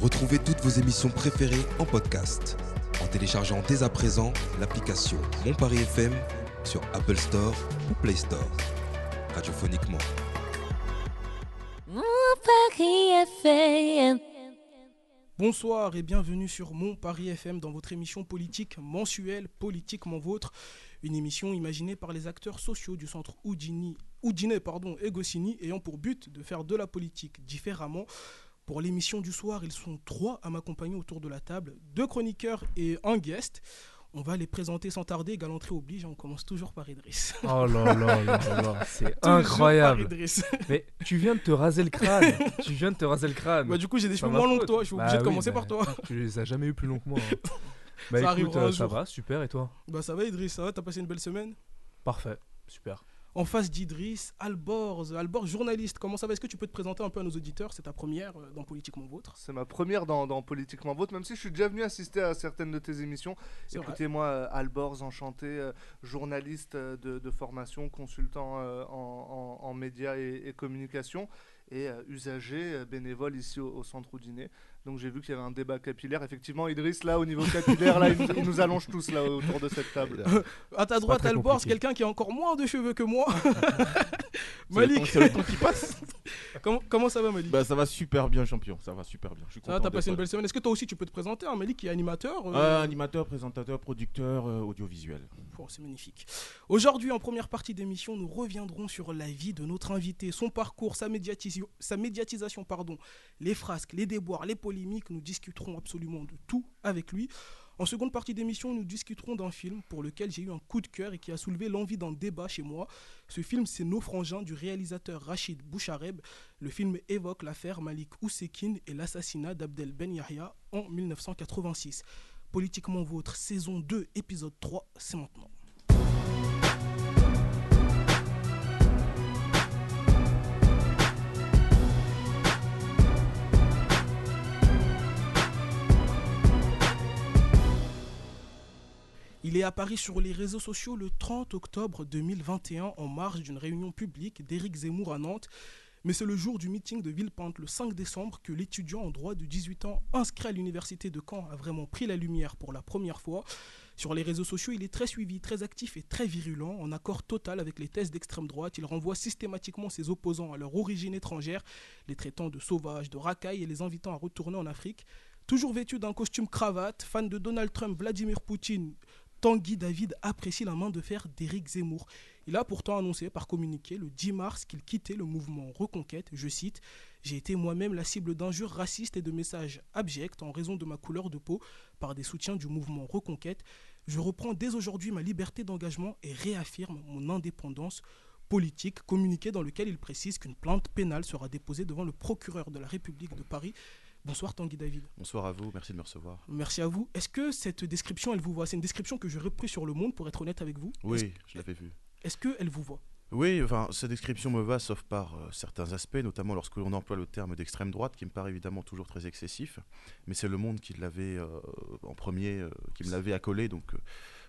Retrouvez toutes vos émissions préférées en podcast en téléchargeant dès à présent l'application Mon Paris FM sur Apple Store ou Play Store. Radiophoniquement. Mon Paris FM. Bonsoir et bienvenue sur Mon Paris FM dans votre émission politique mensuelle Politiquement Vôtre, une émission imaginée par les acteurs sociaux du centre Oudini, Oudiné pardon, et Goscinny ayant pour but de faire de la politique différemment. Pour l'émission du soir, ils sont trois à m'accompagner autour de la table, deux chroniqueurs et un guest. On va les présenter sans tarder, galanterie oblige, on commence toujours par Idriss. Oh là là là là, c'est incroyable. Mais tu viens de te raser le crâne. tu viens de te raser le crâne. Bah, du coup, j'ai des cheveux moins longs que toi, je suis Bah obligé de oui, commencer bah, par toi. Tu les as jamais eu plus long que moi. hein. Bah Ça écoute, euh, ça va, super. Et toi? Bah ça va Idriss, ça va, t'as passé une belle semaine? Parfait, super. En face d'Idriss, Alborz, Alborz journaliste, comment ça va? Est-ce que tu peux te présenter un peu à nos auditeurs? C'est ta première euh, dans Politiquement Vôtre. C'est ma première dans, dans Politiquement Vôtre, même si je suis déjà venu assister à certaines de tes émissions. Écoutez-moi, euh, Alborz, enchanté, euh, journaliste de, de formation, consultant en, en- en médias et, et communication, et euh, usager bénévole ici au, au Centre Oudiné. Donc j'ai vu qu'il y avait un débat capillaire. Effectivement, Idriss, là, au niveau capillaire, là, il, nous- il nous allonge tous là autour de cette table. À ta droite, Alborz, compliqué. quelqu'un qui a encore moins de cheveux que moi. C'est Malik, C'est le temps qui passe. comment, comment ça va Malik? Bah ça va super bien champion, ça va super bien. Je suis Ça va, content t'as passé une belle semaine. Est-ce que toi aussi tu peux te présenter hein, Malik qui est animateur euh, Euh, animateur, présentateur, producteur, euh, audiovisuel. Oh, c'est magnifique. Aujourd'hui, en première partie d'émission, nous reviendrons sur la vie de notre invité, son parcours, sa, médiatisation, sa médiatisation, pardon, les frasques, les déboires, les Nous discuterons absolument de tout avec lui. En seconde partie d'émission, nous discuterons d'un film pour lequel j'ai eu un coup de cœur et qui a soulevé l'envie d'un débat chez moi. Ce film, c'est Nos frangins du réalisateur Rachid Bouchareb. Le film évoque l'affaire Malik Oussekine et l'assassinat d'Abdel Ben Yahya en 1986. Politiquement Vôtre, saison 2, épisode 3, c'est maintenant. Il est apparu sur les réseaux sociaux le 30 octobre 2021 en marge d'une réunion publique d'Éric Zemmour à Nantes. Mais c'est le jour du meeting de Villepinte, le 5 décembre, que l'étudiant en droit de 18 ans inscrit à l'université de Caen a vraiment pris la lumière pour la première fois. Sur les réseaux sociaux, il est très suivi, très actif et très virulent, en accord total avec les thèses d'extrême droite. Il renvoie systématiquement ses opposants à leur origine étrangère, les traitant de sauvages, de racailles et les invitant à retourner en Afrique. Toujours vêtu d'un costume cravate, fan de Donald Trump, Vladimir Poutine, Tanguy David apprécie la main de fer d'Éric Zemmour. Il a pourtant annoncé par communiqué le 10 mars qu'il quittait le mouvement Reconquête. Je cite J'ai été moi-même la cible d'injures racistes et de messages abjects en raison de ma couleur de peau par des soutiens du mouvement Reconquête. Je reprends dès aujourd'hui ma liberté d'engagement et réaffirme mon indépendance politique, communiqué dans lequel il précise qu'une plainte pénale sera déposée devant le procureur de la République de Paris. Bonsoir Tanguy David. Bonsoir à vous, merci de me recevoir. Merci à vous. Est-ce que cette description, elle vous voit? C'est une description que je repris sur Le Monde, pour être honnête avec vous. Oui, je l'avais vu. Est-ce qu'elle vous voit? Oui, enfin, cette description me va, sauf par euh, certains aspects, notamment lorsque l'on emploie le terme d'extrême droite, qui me paraît évidemment toujours très excessif. Mais c'est Le Monde qui l'avait euh, en premier, euh, qui me l'avait accolé, donc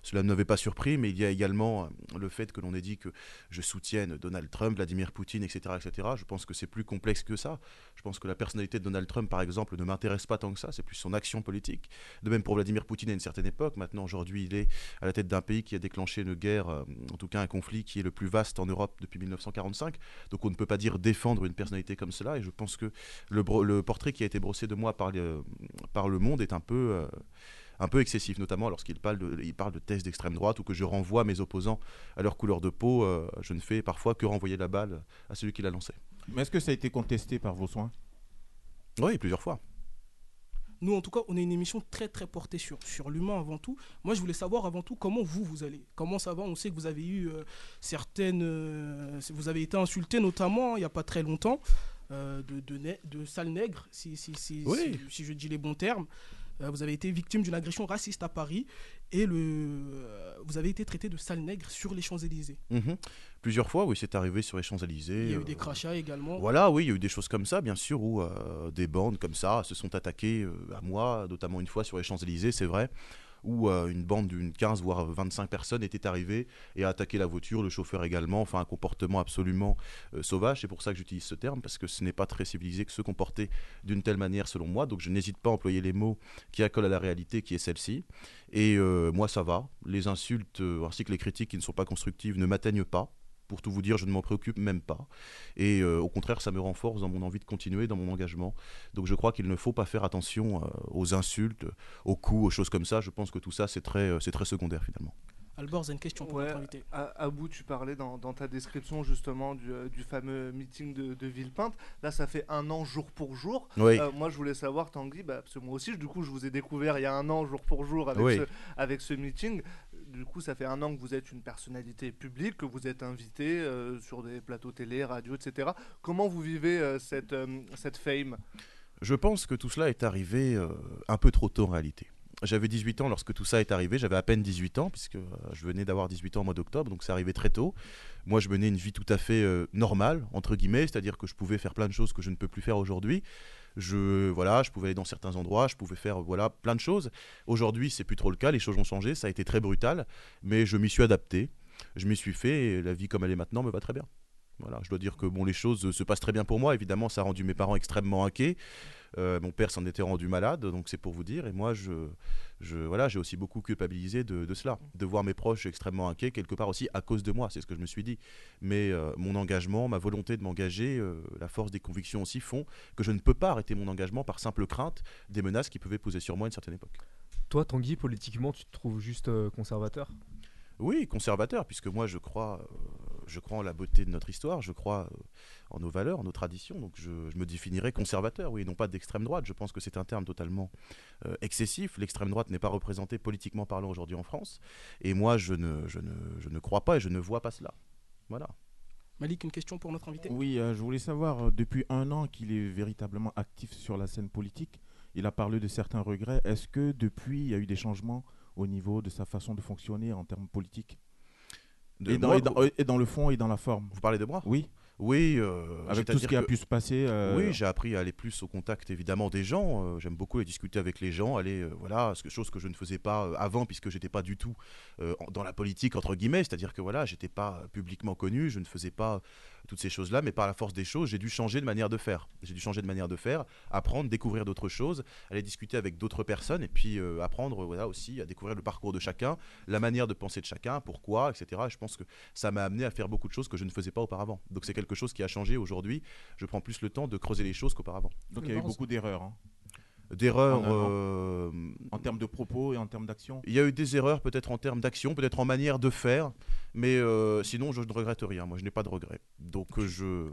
cela ne m'avait pas surpris. Mais il y a également euh, le fait que l'on ait dit que je soutienne Donald Trump, Vladimir Poutine, etc., etc. Je pense que c'est plus complexe que ça. Je pense que la personnalité de Donald Trump, par exemple, ne m'intéresse pas tant que ça. C'est plus son action politique. De même pour Vladimir Poutine à une certaine époque. Maintenant, aujourd'hui, il est à la tête d'un pays qui a déclenché une guerre, euh, en tout cas un conflit qui est le plus vaste en Europe depuis 1945. Donc on ne peut pas dire défendre une personnalité comme cela. Et je pense que le, portrait qui a été brossé de moi par, le- par le monde est un peu, euh, un peu excessif, notamment lorsqu'il parle de, il parle de thèses d'extrême droite ou que je renvoie mes opposants à leur couleur de peau. euh, je ne fais parfois que renvoyer la balle à celui qui l'a lancé. Mais est-ce que ça a été contesté par vos soins? Oui, plusieurs fois. Nous, en tout cas, on est une émission très, très portée sur, sur l'humain avant tout. Moi, je voulais savoir avant tout comment vous, vous allez. Comment ça va? On sait que vous avez eu euh, certaines... euh, vous avez été insulté, notamment, il n'y a pas très longtemps, euh, de, de, de sale nègre, si, si, si, Oui. si, si je dis les bons termes. Euh, vous avez été victime d'une agression raciste à Paris et le, euh, vous avez été traité de sale nègre sur les Champs-Élysées. Mhm. Plusieurs fois, oui, c'est arrivé sur les Champs-Élysées. Il y a eu euh, des crachats également. Voilà, oui, il y a eu des choses comme ça, bien sûr, où euh, des bandes comme ça se sont attaquées euh, à moi, notamment une fois sur les Champs-Élysées, c'est vrai. Où euh, une bande d'une 15 voire 25 personnes était arrivée et a attaqué la voiture, le chauffeur également, enfin un comportement absolument euh, sauvage. C'est pour ça que j'utilise ce terme, parce que ce n'est pas très civilisé que se comporter d'une telle manière selon moi. Donc je n'hésite pas à employer les mots qui accolent à la réalité qui est celle-ci. Et euh, moi ça va. Les insultes ainsi que les critiques qui ne sont pas constructives ne m'atteignent pas. Pour tout vous dire, je ne m'en préoccupe même pas. Et euh, au contraire, ça me renforce dans mon envie de continuer, dans mon engagement. Donc je crois qu'il ne faut pas faire attention euh, aux insultes, aux coups, aux choses comme ça. Je pense que tout ça, c'est très, euh, c'est très secondaire finalement. Albor, une question pour Ouais, notre invité. à, Abou, tu parlais dans, dans ta description justement du, du fameux meeting de, de Villepinte. Là, ça fait un an jour pour jour. Oui. Euh, moi, je voulais savoir, Tanguy, bah, parce que moi aussi, du coup, je vous ai découvert il y a un an jour pour jour avec, Oui. ce, avec ce meeting. Du coup, ça fait un an que vous êtes une personnalité publique, que vous êtes invité euh, sur des plateaux télé, radio, etc. Comment vous vivez euh, cette, euh, cette fame? Je pense que tout cela est arrivé un peu trop tôt en réalité. J'avais 18 ans lorsque tout ça est arrivé, j'avais à peine 18 ans, puisque je venais d'avoir 18 ans au mois d'octobre, donc c'est arrivé très tôt. Moi, je menais une vie tout à fait normale, entre guillemets, c'est-à-dire que je pouvais faire plein de choses que je ne peux plus faire aujourd'hui. Je, voilà, je pouvais aller dans certains endroits, je pouvais faire voilà, plein de choses. Aujourd'hui, c'est plus trop le cas, les choses ont changé, ça a été très brutal, mais je m'y suis adapté, je m'y suis fait, et la vie comme elle est maintenant me va très bien. Voilà, je dois dire que bon, les choses se passent très bien pour moi. Évidemment, ça a rendu mes parents extrêmement inquiets. Euh, mon père s'en était rendu malade, donc c'est pour vous dire. Et moi, je, je voilà, j'ai aussi beaucoup culpabilisé de, de cela, de voir mes proches extrêmement inquiets quelque part aussi à cause de moi. C'est ce que je me suis dit. Mais euh, mon engagement, ma volonté de m'engager, euh, la force des convictions aussi font que je ne peux pas arrêter mon engagement par simple crainte des menaces qui pouvaient peser sur moi à une certaine époque. Toi, Tanguy, politiquement, tu te trouves juste conservateur? Oui, conservateur, puisque moi je crois, je crois en la beauté de notre histoire, je crois euh, en nos valeurs, en nos traditions, donc je, je me définirais conservateur, oui, et non pas d'extrême droite. Je pense que c'est un terme totalement euh, excessif. L'extrême droite n'est pas représentée politiquement parlant aujourd'hui en France, et moi je ne, je, ne, je ne crois pas et je ne vois pas cela. Voilà. Malik, une question pour notre invité? Oui, euh, je voulais savoir, euh, depuis un an qu'il est véritablement actif sur la scène politique, il a parlé de certains regrets. Est-ce que depuis, il y a eu des changements au niveau de sa façon de fonctionner en termes politiques? De et, dans, moi, et, dans, et dans le fond et dans la forme Vous parlez de moi Oui, Oui, euh, avec tout ce qui a pu se passer. euh, Oui, j'ai appris à aller plus au contact évidemment des gens. Euh, J'aime beaucoup aller discuter avec les gens, aller euh, voilà, ce que- chose que je ne faisais pas avant puisque j'étais pas du tout dans la politique entre guillemets, c'est-à-dire que voilà, j'étais pas publiquement connu, je ne faisais pas toutes ces choses-là, mais par la force des choses, j'ai dû changer de manière de faire. J'ai dû changer de manière de faire, apprendre, découvrir d'autres choses, aller discuter avec d'autres personnes et puis euh, apprendre voilà aussi à découvrir le parcours de chacun, la manière de penser de chacun, pourquoi, etc. Et je pense que ça m'a amené à faire beaucoup de choses que je ne faisais pas auparavant. Donc c'est quelque chose qui a changé aujourd'hui. Je prends plus le temps de creuser les choses qu'auparavant. Donc il y a eu beaucoup d'erreurs hein, D'erreurs. En euh, en termes de propos et en termes d'action. Il y a eu des erreurs peut-être en termes d'action, peut-être en manière de faire, mais euh, sinon je ne regrette rien. Moi je n'ai pas de regrets. Donc je.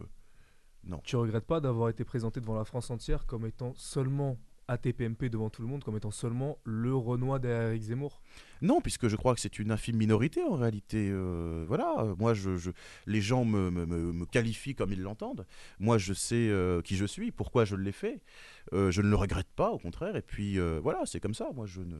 Tu regrettes pas d'avoir été présenté devant la France entière comme étant seulement ATPMP devant tout le monde, comme étant seulement le Renoir derrière Eric Zemmour? Non, puisque je crois que c'est une infime minorité en réalité. Euh, voilà, moi, je, je- les gens me, me- me- qualifient comme ils l'entendent. Moi, je sais euh, qui je suis, pourquoi je l'ai fait. Euh, je ne le regrette pas, au contraire. Et puis, voilà, c'est comme ça. Moi, je ne,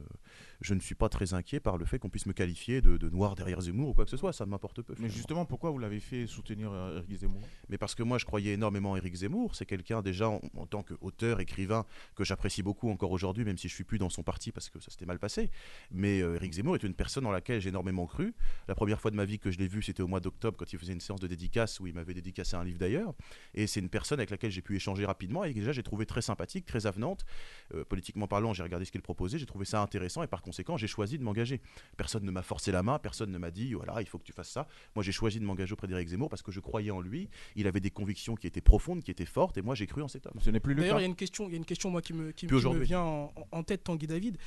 je ne suis pas très inquiet par le fait qu'on puisse me qualifier de, de noir derrière Zemmour ou quoi que ce soit. Ça m'importe peu. Mais justement, pourquoi vous l'avez fait soutenir Éric Zemmour? Mais parce que moi, je croyais énormément en Éric Zemmour. C'est quelqu'un, déjà, en, en tant qu'auteur, écrivain, que j'apprécie beaucoup encore aujourd'hui, même si je suis plus dans son parti parce que ça s'était mal passé. Mais euh, Éric Zemmour est une personne en laquelle j'ai énormément cru. La première fois de ma vie que je l'ai vu, c'était au mois d'octobre, quand il faisait une séance de dédicace où il m'avait dédicacé un livre d'ailleurs. Et c'est une personne avec laquelle j'ai pu échanger rapidement et que déjà j'ai trouvé très sympathique, très avenante. Euh, politiquement parlant, j'ai regardé ce qu'il proposait, j'ai trouvé ça intéressant et par conséquent, j'ai choisi de m'engager. Personne ne m'a forcé la main, personne ne m'a dit, voilà, il faut que tu fasses ça. Moi, j'ai choisi de m'engager auprès d'Éric Zemmour parce que je croyais en lui. Il avait des convictions qui étaient profondes, qui étaient fortes, et moi, j'ai cru en cet homme. Ce n'est plus le D'ailleurs, cas. il y a une question, il y a une question moi qui me, qui, Puis qui me aujourd'hui. vient en, en tête, Tanguy David.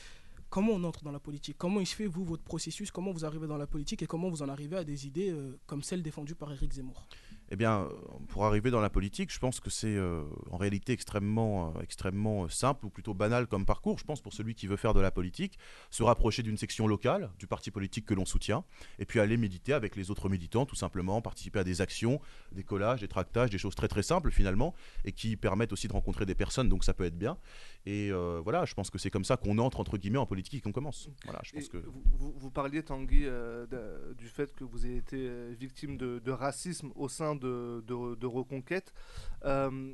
Comment on entre dans la politique? Comment il se fait, vous, votre processus? Comment vous arrivez dans la politique? Et comment vous en arrivez à des idées euh, comme celles défendues par Éric Zemmour? Eh bien, pour arriver dans la politique, je pense que c'est euh, en réalité extrêmement, euh, extrêmement euh, simple ou plutôt banal comme parcours. Je pense pour celui qui veut faire de la politique, se rapprocher d'une section locale du parti politique que l'on soutient, et puis aller méditer avec les autres militants, tout simplement, participer à des actions, des collages, des tractages, des choses très très simples finalement, et qui permettent aussi de rencontrer des personnes, donc ça peut être bien. Et euh, voilà, je pense que c'est comme ça qu'on entre entre guillemets en politique et qu'on commence. Voilà, je pense Et que. vous, vous- vous parliez, Tanguy, de- du fait que vous avez été victime de, de racisme au sein de, de- Reconquête. Euh,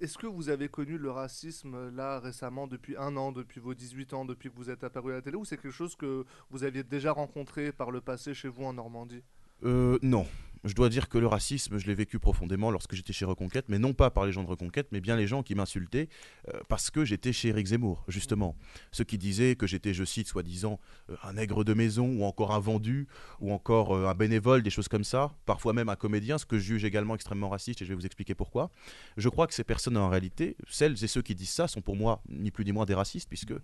Est-ce que vous avez connu le racisme là récemment, depuis un an, depuis vos 18 ans, depuis que vous êtes apparu à la télé, ou c'est quelque chose que vous aviez déjà rencontré par le passé chez vous en Normandie? Euh, non. Je dois dire que le racisme, je l'ai vécu profondément lorsque j'étais chez Reconquête, mais non pas par les gens de Reconquête, mais bien les gens qui m'insultaient euh, parce que j'étais chez Éric Zemmour, justement. Ceux qui disaient que j'étais, je cite, soi-disant, euh, un nègre de maison, ou encore un vendu, ou encore euh, un bénévole, des choses comme ça, parfois même un comédien, ce que je juge également extrêmement raciste, et je vais vous expliquer pourquoi. Je crois que ces personnes, en réalité, celles et ceux qui disent ça, sont pour moi ni plus ni moins des racistes, puisque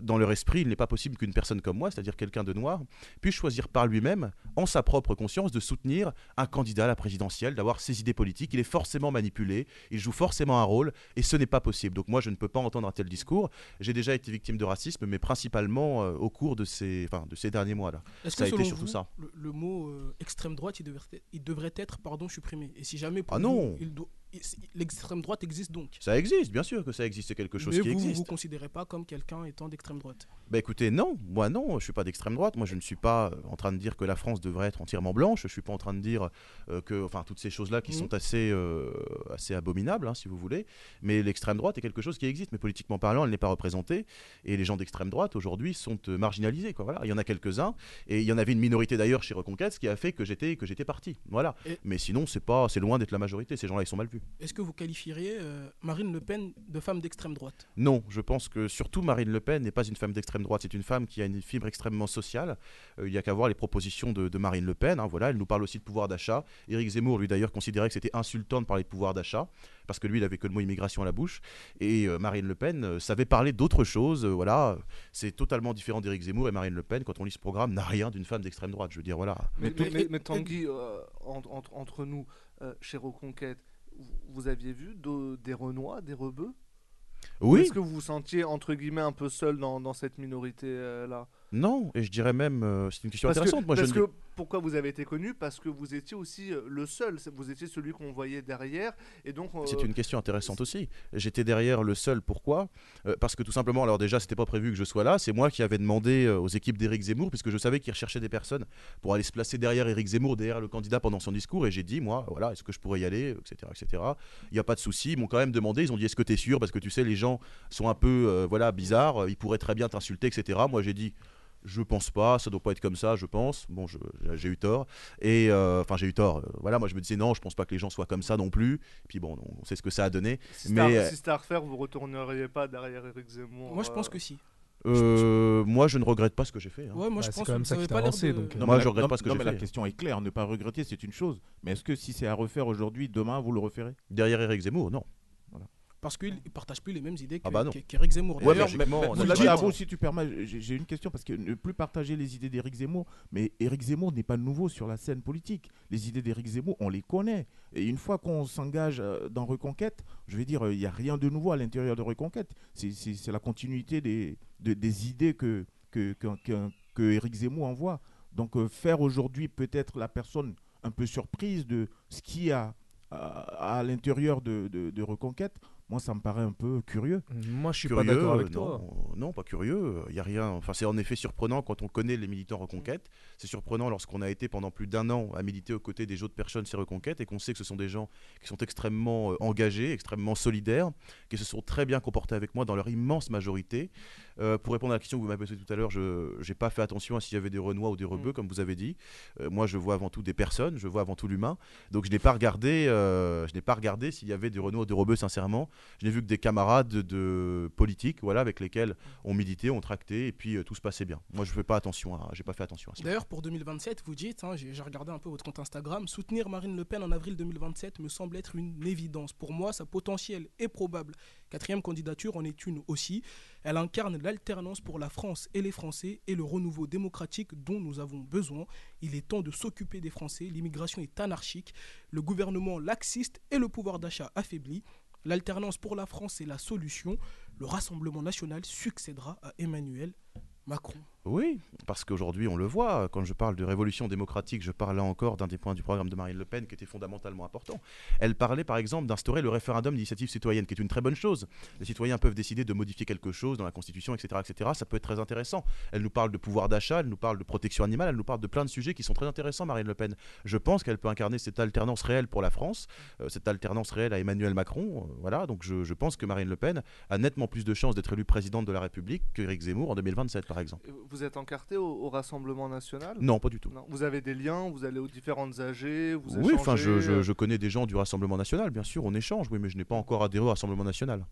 dans leur esprit, il n'est pas possible qu'une personne comme moi, c'est-à-dire quelqu'un de noir, puisse choisir par lui-même, en sa propre conscience, de soutenir un candidat à la présidentielle, d'avoir ses idées politiques. Il est forcément manipulé, il joue forcément un rôle, et ce n'est pas possible. Donc moi, je ne peux pas entendre un tel discours. J'ai déjà été victime de racisme, mais principalement euh, au cours de ces, enfin, de ces derniers mois-là. Est-ce Ça a que été selon surtout vous, ça. Le, le mot euh, extrême droite, il devrait, il devrait être pardon, supprimé? Et si jamais pour Ah vous, non. il doit- il- l'extrême droite existe donc. Ça existe, bien sûr que ça existe, c'est quelque chose Mais qui vous, vous existe. vous considérez pas comme quelqu'un étant d'extrême droite? Bah écoutez, non, moi non, je suis pas d'extrême droite. Moi, je ne suis pas euh, en train de dire que la France devrait être entièrement blanche. Je suis pas en train de dire euh, que, enfin, toutes ces choses-là qui Mhm. sont assez, euh, assez abominables, hein, si vous voulez. Mais l'extrême droite est quelque chose qui existe, mais politiquement parlant, elle n'est pas représentée. Et les gens d'extrême droite aujourd'hui sont euh, marginalisés. Quoi. Voilà, il y en a quelques-uns, et il y en avait une minorité d'ailleurs chez Reconquête, ce qui a fait que j'étais parti. Voilà. Et- Mais sinon, c'est pas, c'est loin d'être la majorité. Ces gens-là, ils sont mal vus. Est-ce que vous qualifieriez euh, Marine Le Pen de femme d'extrême droite? Non, je pense que surtout Marine Le Pen n'est pas une femme d'extrême droite, c'est une femme qui a une fibre extrêmement sociale. Euh, il n'y a qu'à voir les propositions de, de Marine Le Pen. hein, voilà, elle nous parle aussi de pouvoir d'achat. Éric Zemmour, lui d'ailleurs, considérait que c'était insultant de parler de pouvoir d'achat, parce que lui, il avait que le mot immigration à la bouche. Et euh, Marine Le Pen euh, savait parler d'autre chose. euh, voilà, c'est totalement différent d'Éric Zemmour et Marine Le Pen, quand on lit ce programme, n'a rien d'une femme d'extrême droite. Je veux dire, voilà. Mais, Mais- mais, mais- mais Tanguy, euh, en- entre, entre nous, euh, chez Reconquête, vous, aviez vu de- des Renois, des Rebeux? Ou Oui, Est-ce que vous vous sentiez, entre guillemets, un peu seul dans, dans cette minorité-là non, et je dirais même, euh, c'est une question Parce que, intéressante. Moi, je ne pourquoi vous avez été connu? Parce que vous étiez aussi euh, le seul, vous étiez celui qu'on voyait derrière, et donc euh, C'est une question intéressante aussi. J'étais derrière le seul. Pourquoi? Euh, Parce que tout simplement, alors déjà, c'était pas prévu que je sois là. C'est moi qui avais demandé aux équipes d'Éric Zemmour, puisque je savais qu'ils recherchaient des personnes pour aller se placer derrière Éric Zemmour, derrière le candidat pendant son discours. Et j'ai dit, moi, voilà, est-ce que je pourrais y aller, etc., etc. Il n'y a pas de souci. Ils m'ont quand même demandé. Ils ont dit, est-ce que tu es sûr? Parce que tu sais, les gens sont un peu, voilà, bizarres. Ils pourraient très bien t'insulter, etc. Moi, j'ai dit. Je pense pas, ça doit pas être comme ça, je pense. Bon, j'ai eu tort. Et euh, enfin, j'ai eu tort. Euh, Voilà, moi je me disais non, je pense pas que les gens soient comme ça non plus. Puis bon, on sait ce que ça a donné. si mais, si c'était à refaire, vous retourneriez pas derrière Eric Zemmour Moi, je pense euh, que si. Euh, moi, je ne regrette pas ce que j'ai fait. hein. Ouais, moi, Bah, je c'est pense quand même que ça t'a pas lancé, de- donc, Non, mais moi, la- je regrette non, pas ce que j'ai mais la fait. question est claire. Ne pas regretter, c'est une chose. Mais est-ce que si c'est à refaire aujourd'hui, demain, vous le referez? Derrière Eric Zemmour, non. Parce qu'il ne partage plus les mêmes idées Ah bah qu'Éric Zemmour. Ouais, D'ailleurs, mais logiquement, Mais- on mais a là, le Diabo, droit. si tu permets, j'ai une question parce que ne plus partager les idées d'Éric Zemmour, mais Éric Zemmour n'est pas nouveau sur la scène politique. Les idées d'Éric Zemmour, on les connaît. Et une fois qu'on s'engage euh, dans Reconquête, je vais dire, euh, il n'y a rien de nouveau à l'intérieur de Reconquête. C'est- la continuité des, de- des idées que, que, que, que- que Éric Zemmour envoie. Donc euh, faire aujourd'hui peut-être la personne un peu surprise de ce qu'il y a à, à l'intérieur de, de- de Reconquête, moi ça me paraît un peu curieux. Moi, je suis Curieux, pas d'accord avec euh, toi. non, non, pas curieux. Il y a rien. Enfin, c'est en effet surprenant quand on connaît les militants Reconquête. C'est surprenant lorsqu'on a été pendant plus d'un an à militer aux côtés des autres personnes chez Reconquête et qu'on sait que ce sont des gens qui sont extrêmement euh, engagés, extrêmement solidaires, qui se sont très bien comportés avec moi dans leur immense majorité. Euh, pour répondre à la question que vous m'avez posée tout à l'heure, je n'ai pas fait attention à s'il y avait des Renois ou des Rebeux, Mm. comme vous avez dit. Euh, moi, je vois avant tout des personnes, je vois avant tout l'humain. Donc, je n'ai pas regardé, euh, je n'ai pas regardé s'il y avait des Renois ou des Rebeux, sincèrement. Je n'ai vu que des camarades de politique, voilà, avec lesquels on militait, on tractait, et puis euh, tout se passait bien. Moi, je fais pas attention, à, j'ai pas fait attention à ça. D'ailleurs, pour 2027, vous dites, hein, j'ai regardé un peu votre compte Instagram, soutenir Marine Le Pen en avril 2027 me semble être une évidence. Pour moi, sa potentiel est probable. Quatrième candidature en est une aussi. Elle incarne l'alternance pour la France et les Français et le renouveau démocratique dont nous avons besoin. Il est temps de s'occuper des Français. L'immigration est anarchique, le gouvernement laxiste et le pouvoir d'achat affaibli. L'alternance pour la France est la solution. Le Rassemblement national succédera à Emmanuel Macron. Oui, parce qu'aujourd'hui, on le voit, quand je parle de révolution démocratique, je parle là encore d'un des points du programme de Marine Le Pen qui était fondamentalement important. Elle parlait par exemple d'instaurer le référendum d'initiative citoyenne, qui est une très bonne chose. Les citoyens peuvent décider de modifier quelque chose dans la Constitution, etc. etc. Ça peut être très intéressant. Elle nous parle de pouvoir d'achat, elle nous parle de protection animale, elle nous parle de plein de sujets qui sont très intéressants, Marine Le Pen. Je pense qu'elle peut incarner cette alternance réelle pour la France, euh, cette alternance réelle à Emmanuel Macron. euh, voilà, donc je, pense que Marine Le Pen a nettement plus de chances d'être élue présidente de la République que Éric Zemmour en 2027, par exemple. Êtes encarté au, au Rassemblement National? Non, pas du tout. Non. Vous avez des liens, vous allez aux différentes AG, vous Oui, enfin, échangez, je, je- euh, je connais des gens du Rassemblement National, bien sûr, on échange, oui, mais je n'ai pas encore adhéré au Rassemblement National.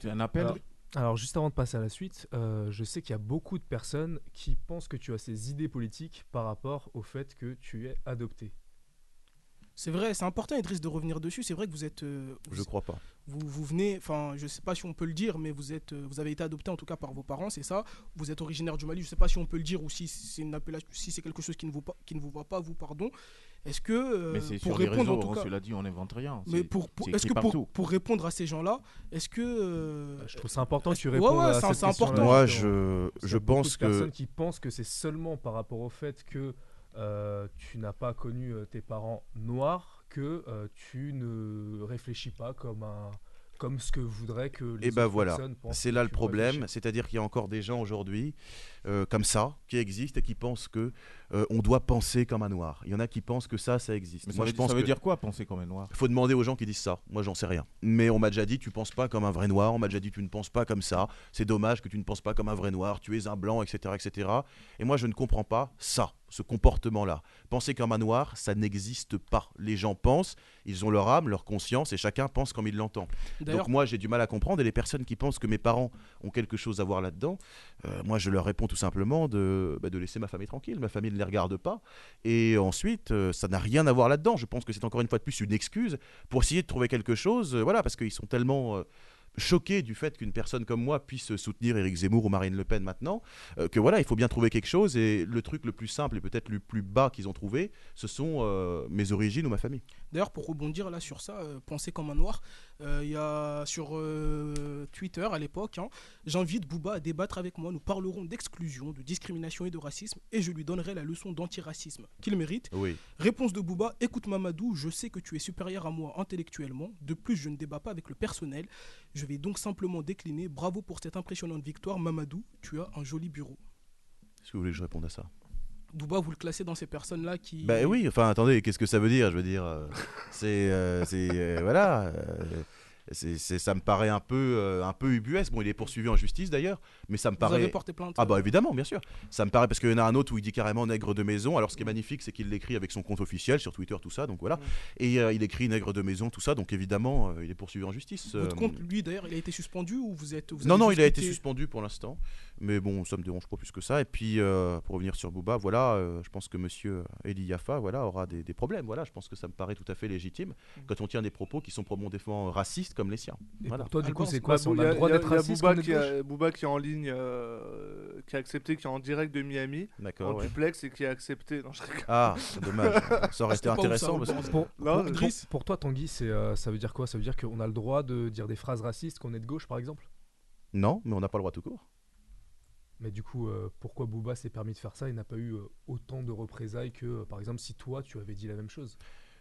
C'est un appel? Alors, alors, juste avant de passer à la suite, euh, je sais qu'il y a beaucoup de personnes qui pensent que tu as ces idées politiques par rapport au fait que tu es adopté. C'est vrai, c'est important, Idriss, de revenir dessus. C'est vrai que vous êtes. euh, Je vous, crois pas. vous, vous venez, enfin, je sais pas si on peut le dire, mais vous êtes, euh, vous avez été adopté en tout cas par vos parents, c'est ça. Vous êtes originaire du Mali. Je sais pas si on peut le dire ou si c'est une appellation, si c'est quelque chose qui ne vous pas, qui ne vous va pas, vous, pardon. Est-ce que euh, Mais c'est pour sur les répondre réseaux, en tout hein, cas, cela dit, on n'invente rien. mais pour, est-ce que pour, pour répondre à ces gens-là, est-ce que euh, Je trouve ça important que tu Ouais, répondes ouais, à c'est- cette important. Moi, je, je pense de personnes que. qui pensent que c'est seulement par rapport au fait que euh, tu n'as pas connu euh, tes parents noirs que euh, tu ne réfléchis pas comme un comme ce que voudrait que les Et ben autres voilà, c'est là le problème, c'est-à-dire qu'il y a encore des gens aujourd'hui euh, comme ça qui existent et qui pensent que euh, on doit penser comme un noir. Il y en a qui pensent que ça, ça existe. Mais ça Moi, veut, je pense ça veut que dire quoi penser comme un noir? Faut demander aux gens qui disent ça. Moi, j'en sais rien. Mais on m'a déjà dit, tu penses pas comme un vrai noir. On m'a déjà dit, tu ne penses pas comme ça. C'est dommage que tu ne penses pas comme un vrai noir. Tu es un blanc, etc., etc. Et moi, je ne comprends pas ça, ce comportement-là. Penser comme un noir, ça n'existe pas. Les gens pensent, ils ont leur âme, leur conscience, et chacun pense comme il l'entend. Donc moi, j'ai du mal à comprendre. Et les personnes qui pensent que mes parents ont quelque chose à voir là-dedans, euh, moi, je leur réponds tout simplement de, bah, de laisser ma famille tranquille. Ma famille ne les regarde pas. Et ensuite, euh, ça n'a rien à voir là-dedans. Je pense que c'est encore une fois de plus une excuse pour essayer de trouver quelque chose. euh, voilà, parce qu'ils sont tellement choqués du fait qu'une personne comme moi puisse soutenir Éric Zemmour ou Marine Le Pen maintenant, euh, que voilà, il faut bien trouver quelque chose. Et le truc le plus simple et peut-être le plus bas qu'ils ont trouvé, ce sont euh, mes origines ou ma famille. D'ailleurs, pour rebondir là sur ça, euh, penser comme un noir, euh, il y a sur euh, Twitter à l'époque, hein, j'invite Booba à débattre avec moi. Nous parlerons d'exclusion, de discrimination et de racisme, et je lui donnerai la leçon d'antiracisme qu'il mérite. Oui. Réponse de Booba Écoute Mamadou, je sais que tu es supérieur à moi intellectuellement. De plus, je ne débat pas avec le personnel. Je vais donc simplement décliner. Bravo pour cette impressionnante victoire, Mamadou. Tu as un joli bureau. Est-ce que vous voulez que je réponde à ça? Booba, vous le classez dans ces personnes-là qui. Bah oui, enfin attendez, qu'est-ce que ça veut dire Je veux dire, euh, c'est, euh, c'est, euh, voilà, euh, c'est, c'est- ça me paraît un peu, euh, un peu ubuesque. Bon, il est poursuivi en justice d'ailleurs, mais ça me Vous paraît. avez porté plainte. Ah bah euh, évidemment, bien sûr. Ça me paraît parce qu'il y en a un autre où il dit carrément nègre de maison. Alors ce qui est magnifique, c'est qu'il l'écrit avec son compte officiel sur Twitter, tout ça. Donc voilà. Et euh, il écrit nègre de maison, tout ça. Donc évidemment, euh, il est poursuivi en justice. Votre Euh, compte, lui d'ailleurs, il a été suspendu ou vous êtes. vous non, non, il a été suspendu pour l'instant. Mais bon, ça me dérange pas plus que ça. Et puis, euh, pour revenir sur Booba, voilà, euh, je pense que monsieur Eli Yafa voilà, aura des, des problèmes. Voilà, je pense que ça me paraît tout à fait légitime Mm. quand on tient des propos qui sont probablement racistes comme les siens. Et Voilà. pour toi, du coup, c'est quoi Bah, On a le droit d'être raciste Booba qui, de a, gauche Booba qui est en ligne, euh, qui a accepté, qui est en direct de Miami, en ouais. duplex et qui a accepté. Non, je. Ah, c'est dommage. Ça aurait été intéressant. parce que- Pour, Non, pour- Idriss pour- pour toi, Tanguy, c'est, euh, ça veut dire quoi? Ça veut dire qu'on a le droit de dire des phrases racistes qu'on est de gauche, par exemple? Non, mais on n'a pas le droit tout court. Mais du coup, euh, pourquoi Booba s'est permis de faire ça et n'a pas eu euh, autant de représailles que, euh, par exemple, si toi, tu avais dit la même chose?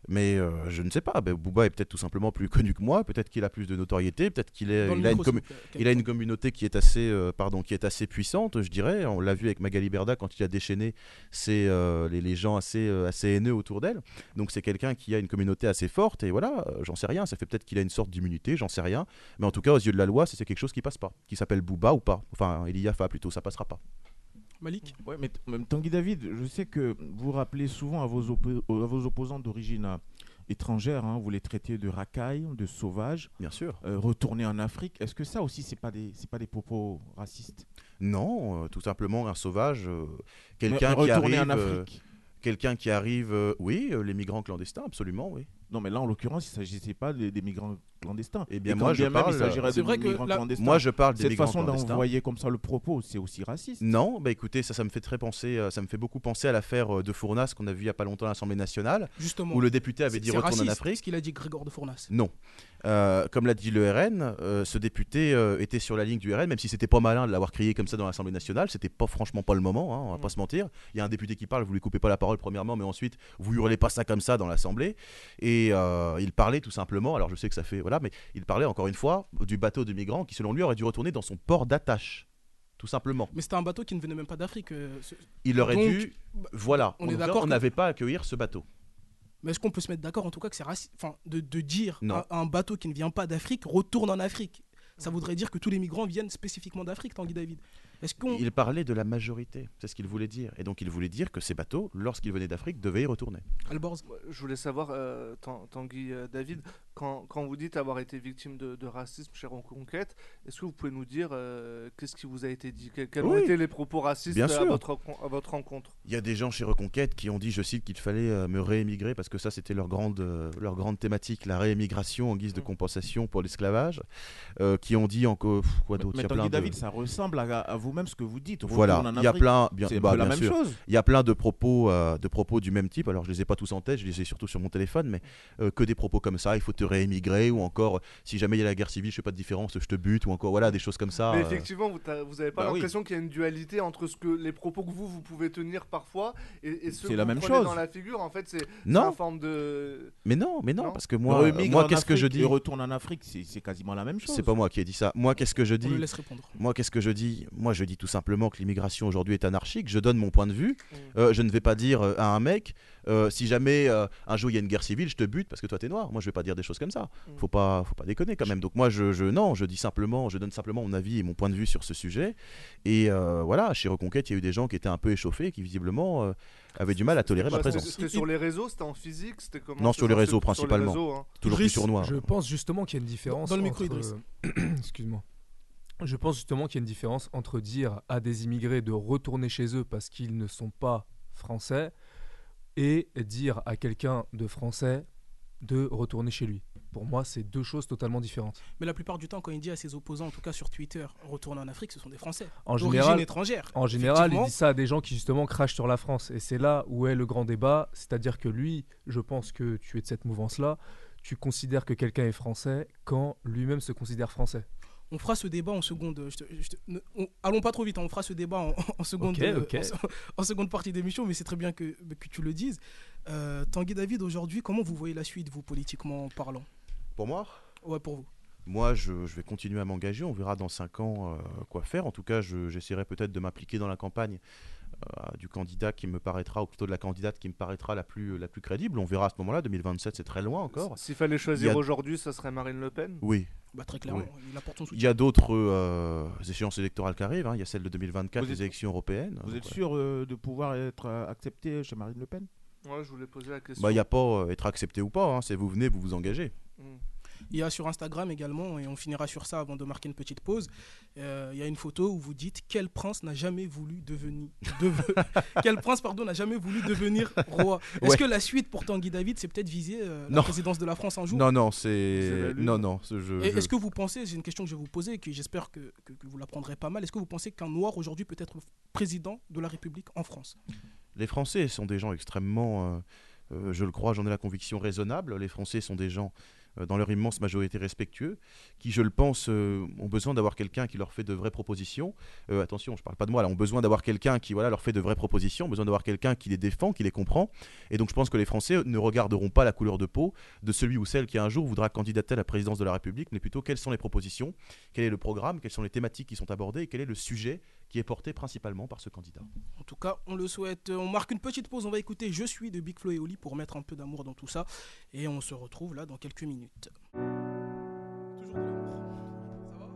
Mais euh, je ne sais pas. Ben, Booba est peut-être tout simplement plus connu que moi. Peut-être qu'il a plus de notoriété. Peut-être qu'il il a, une il a communauté qui est assez, euh, pardon, qui est assez puissante, je dirais. On l'a vu avec Magali Berda quand il a déchaîné ses, euh, les, les gens assez, assez haineux autour d'elle. Donc c'est quelqu'un qui a une communauté assez forte. Et voilà, j'en sais rien. Ça fait peut-être qu'il a une sorte d'immunité, j'en sais rien. Mais en tout cas, aux yeux de la loi, c'est c'est quelque chose qui passe pas. Qui s'appelle Booba ou pas. Enfin, Eliafa plutôt, ça passera pas. Malik Ouais, mais Tanguy David, je sais que vous rappelez souvent à vos, oppo- à vos opposants d'origine euh, étrangère, hein, vous les traitez de racailles, de sauvages, Bien sûr. euh, retournés en Afrique. Est-ce que ça aussi, c'est pas des, c'est pas des propos racistes? Non, euh, tout simplement un sauvage, euh, quelqu'un qui retourner arrive, en euh, Afrique. quelqu'un qui arrive, euh, oui, euh, les migrants clandestins, absolument, oui. Non, mais là, en l'occurrence, il ne s'agissait pas des, des migrants clandestins. Eh bien, Et moi, je même parle- il s'agirait C'est de vrai que la- clandestins. Moi, je parle des Cette migrants façon d'envoyer comme ça le propos, c'est aussi raciste. Non, bah écoutez, ça, ça me fait très penser, euh, ça me fait beaucoup penser à l'affaire euh, de Fournas qu'on a vu il y a pas longtemps à l'Assemblée nationale, Justement. où le député avait C'est- dit c'est retourne en raciste, Afrique. Ce qu'il a dit Grégor de Fournas. Non. Euh, comme l'a dit le RN, euh, ce député euh, était sur la ligne du RN, même si c'était pas malin de l'avoir crié comme ça dans l'Assemblée nationale, c'était pas franchement pas le moment, hein, on va pas se mentir. Il y a un député qui parle, vous lui coupez pas la parole premièrement, mais ensuite vous hurlez pas ça comme ça dans l'Assemblée. Et euh, il parlait tout simplement, alors je sais que ça fait voilà, mais il parlait encore une fois du bateau de migrants qui selon lui aurait dû retourner dans son port d'attache, tout simplement. Mais c'était un bateau qui ne venait même pas d'Afrique. euh, ce- Il aurait Donc, dû, voilà, on est Donc, d'accord on que- n'avait pas à accueillir ce bateau. Mais est-ce qu'on peut se mettre d'accord en tout cas que c'est raciste Enfin, de, de dire Non. un, un bateau qui ne vient pas d'Afrique retourne en Afrique? Ça voudrait dire que tous les migrants viennent spécifiquement d'Afrique, Tanguy David. Est-ce qu'on. Il parlait de la majorité, c'est ce qu'il voulait dire. Et donc il voulait dire que ces bateaux, lorsqu'ils venaient d'Afrique, devaient y retourner. Alborz, Je voulais savoir, euh, Tan- Tanguy euh, David, quand, quand vous dites avoir été victime de, de racisme chez Reconquête, est-ce que vous pouvez nous dire euh, qu'est-ce qui vous a été dit? Que- Quels ont Oui. été les propos racistes Bien à votre, recon- à votre rencontre? Il y a des gens chez Reconquête qui ont dit, je cite, qu'il fallait euh, me réémigrer parce que ça c'était leur grande, euh, leur grande thématique, la réémigration en guise de Mm. compensation pour l'esclavage. Euh, qui ont dit encore quoi d'autre? Il y Mais a Tanguy plein de- David, ça ressemble à, à vous-même ce que vous dites. Voilà, il y a plein, bien, C'est bah, un peu la bien même sûr. chose. Il y a plein de propos, euh, de propos du même type. Alors, je les ai pas tous en tête, je les ai surtout sur mon téléphone, mais euh, que des propos comme ça. Il faut te réémigrer, ou encore, si jamais il y a la guerre civile, je fais pas de différence, je te bute, ou encore, voilà, des choses comme ça. Mais euh. effectivement, vous n'avez vous avez pas bah oui. l'impression qu'il y a une dualité entre ce que les propos que vous, vous pouvez tenir parfois et, et C'est que la vous même chose. dans la figure. En fait, c'est une forme de... mais non, mais non, Non parce que moi, moi qu'est-ce que je dis et retourne en Afrique, c'est quasiment la même chose. C'est pas moi qui ai dit ça. Moi, qu'est-ce que je dis laisse répondre. Moi, qu'est-ce que je dis Moi, je dis tout simplement que l'immigration aujourd'hui est anarchique. Je donne mon point de vue. Mm. Euh, je ne vais pas dire euh, à un mec, euh, si jamais euh, un jour il y a une guerre civile, je te bute parce que toi t'es noir. Moi, je vais pas dire des choses comme ça. Mm. Faut pas, faut pas déconner quand même. Donc moi, je, je- non, je dis simplement, je donne simplement mon avis et mon point de vue sur ce sujet. Et euh, voilà, chez Reconquête, il y a eu des gens qui étaient un peu échauffés, et qui visiblement euh, avaient du mal à tolérer ma présence. c'était sur les réseaux, c'était en physique, c'était comment Non, sur les réseaux, principalement. Sur les réseaux, hein. Toujours plus sur noir. Je pense justement qu'il y a une différence. Dans le micro, entre-. Excuse-moi. Je pense justement qu'il y a une différence entre dire à des immigrés de retourner chez eux parce qu'ils ne sont pas français et dire à quelqu'un de français de retourner chez lui. Pour moi, c'est deux choses totalement différentes. Mais la plupart du temps, quand il dit à ses opposants, en tout cas sur Twitter, retourne en Afrique, ce sont des Français. En général, étrangère. En général, il dit ça à des gens qui justement crachent sur la France. Et c'est là où est le grand débat. C'est-à-dire que lui, je pense que tu es de cette mouvance-là, tu considères que quelqu'un est français quand lui-même se considère français. On fera ce débat en seconde. je te- je te- ne- on- allons pas trop vite, hein, on fera ce débat en, en seconde, euh, en se- en seconde partie d'émission, mais c'est très bien que, que tu le dises. Euh, Tanguy David, aujourd'hui, comment vous voyez la suite, vous, politiquement parlant? Pour moi? Ouais, pour vous. Moi, je, je vais continuer à m'engager. On verra dans 5 ans euh, quoi faire. En tout cas, je- j'essaierai peut-être de m'impliquer dans la campagne euh, du candidat qui me paraîtra, ou plutôt de la candidate qui me paraîtra la plus, la plus crédible. On verra à ce moment-là. 2027, c'est très loin encore. S'il fallait choisir a- aujourd'hui, ça serait Marine Le Pen? Oui. Bah, très clairement, Oui. il apporte son Il y a d'autres euh, échéances électorales qui arrivent. hein. Il y a celle de 2024, Vous les élections européennes. Vous Donc, êtes ouais. sûr euh, de pouvoir être euh, accepté chez Marine Le Pen? Ouais, je voulais poser la question. Bah, Il n'y a pas euh, être accepté ou pas. hein. C'est vous venez, vous vous engagez. Mm. Il y a sur Instagram également, et on finira sur ça avant de marquer une petite pause. euh, il y a une photo où vous dites quel prince n'a jamais voulu devenir deve- quel prince pardon n'a jamais voulu devenir roi? Est-ce Ouais. que la suite pour Tanguy David c'est peut-être viser euh, la présidence de la France un jour? Non, non, C'est. Non, non. ce- je- Et je- Est-ce que vous pensez, c'est une question que je vais vous poser, que j'espère que, que- que vous la prendrez pas mal, est-ce que vous pensez qu'un noir aujourd'hui peut être président de la République en France? Les Français sont des gens extrêmement, euh, euh, je le crois, j'en ai la conviction raisonnable. Les Français sont des gens, dans leur immense majorité, respectueux, qui, je le pense, euh, ont besoin d'avoir quelqu'un qui leur fait de vraies propositions. Euh, attention, je parle pas de moi, là, ont besoin d'avoir quelqu'un qui voilà, leur fait de vraies propositions, ont besoin d'avoir quelqu'un qui les défend, qui les comprend. Et donc, je pense que les Français ne regarderont pas la couleur de peau de celui ou celle qui un jour voudra candidater à la présidence de la République, mais plutôt quelles sont les propositions, quel est le programme, quelles sont les thématiques qui sont abordées et quel est le sujet qui est porté principalement par ce candidat. En tout cas, on le souhaite. On marque une petite pause, on va écouter Je suis de Big Flo et Oli pour mettre un peu d'amour dans tout ça. Et on se retrouve là dans quelques minutes. Toujours de l'amour. Ça va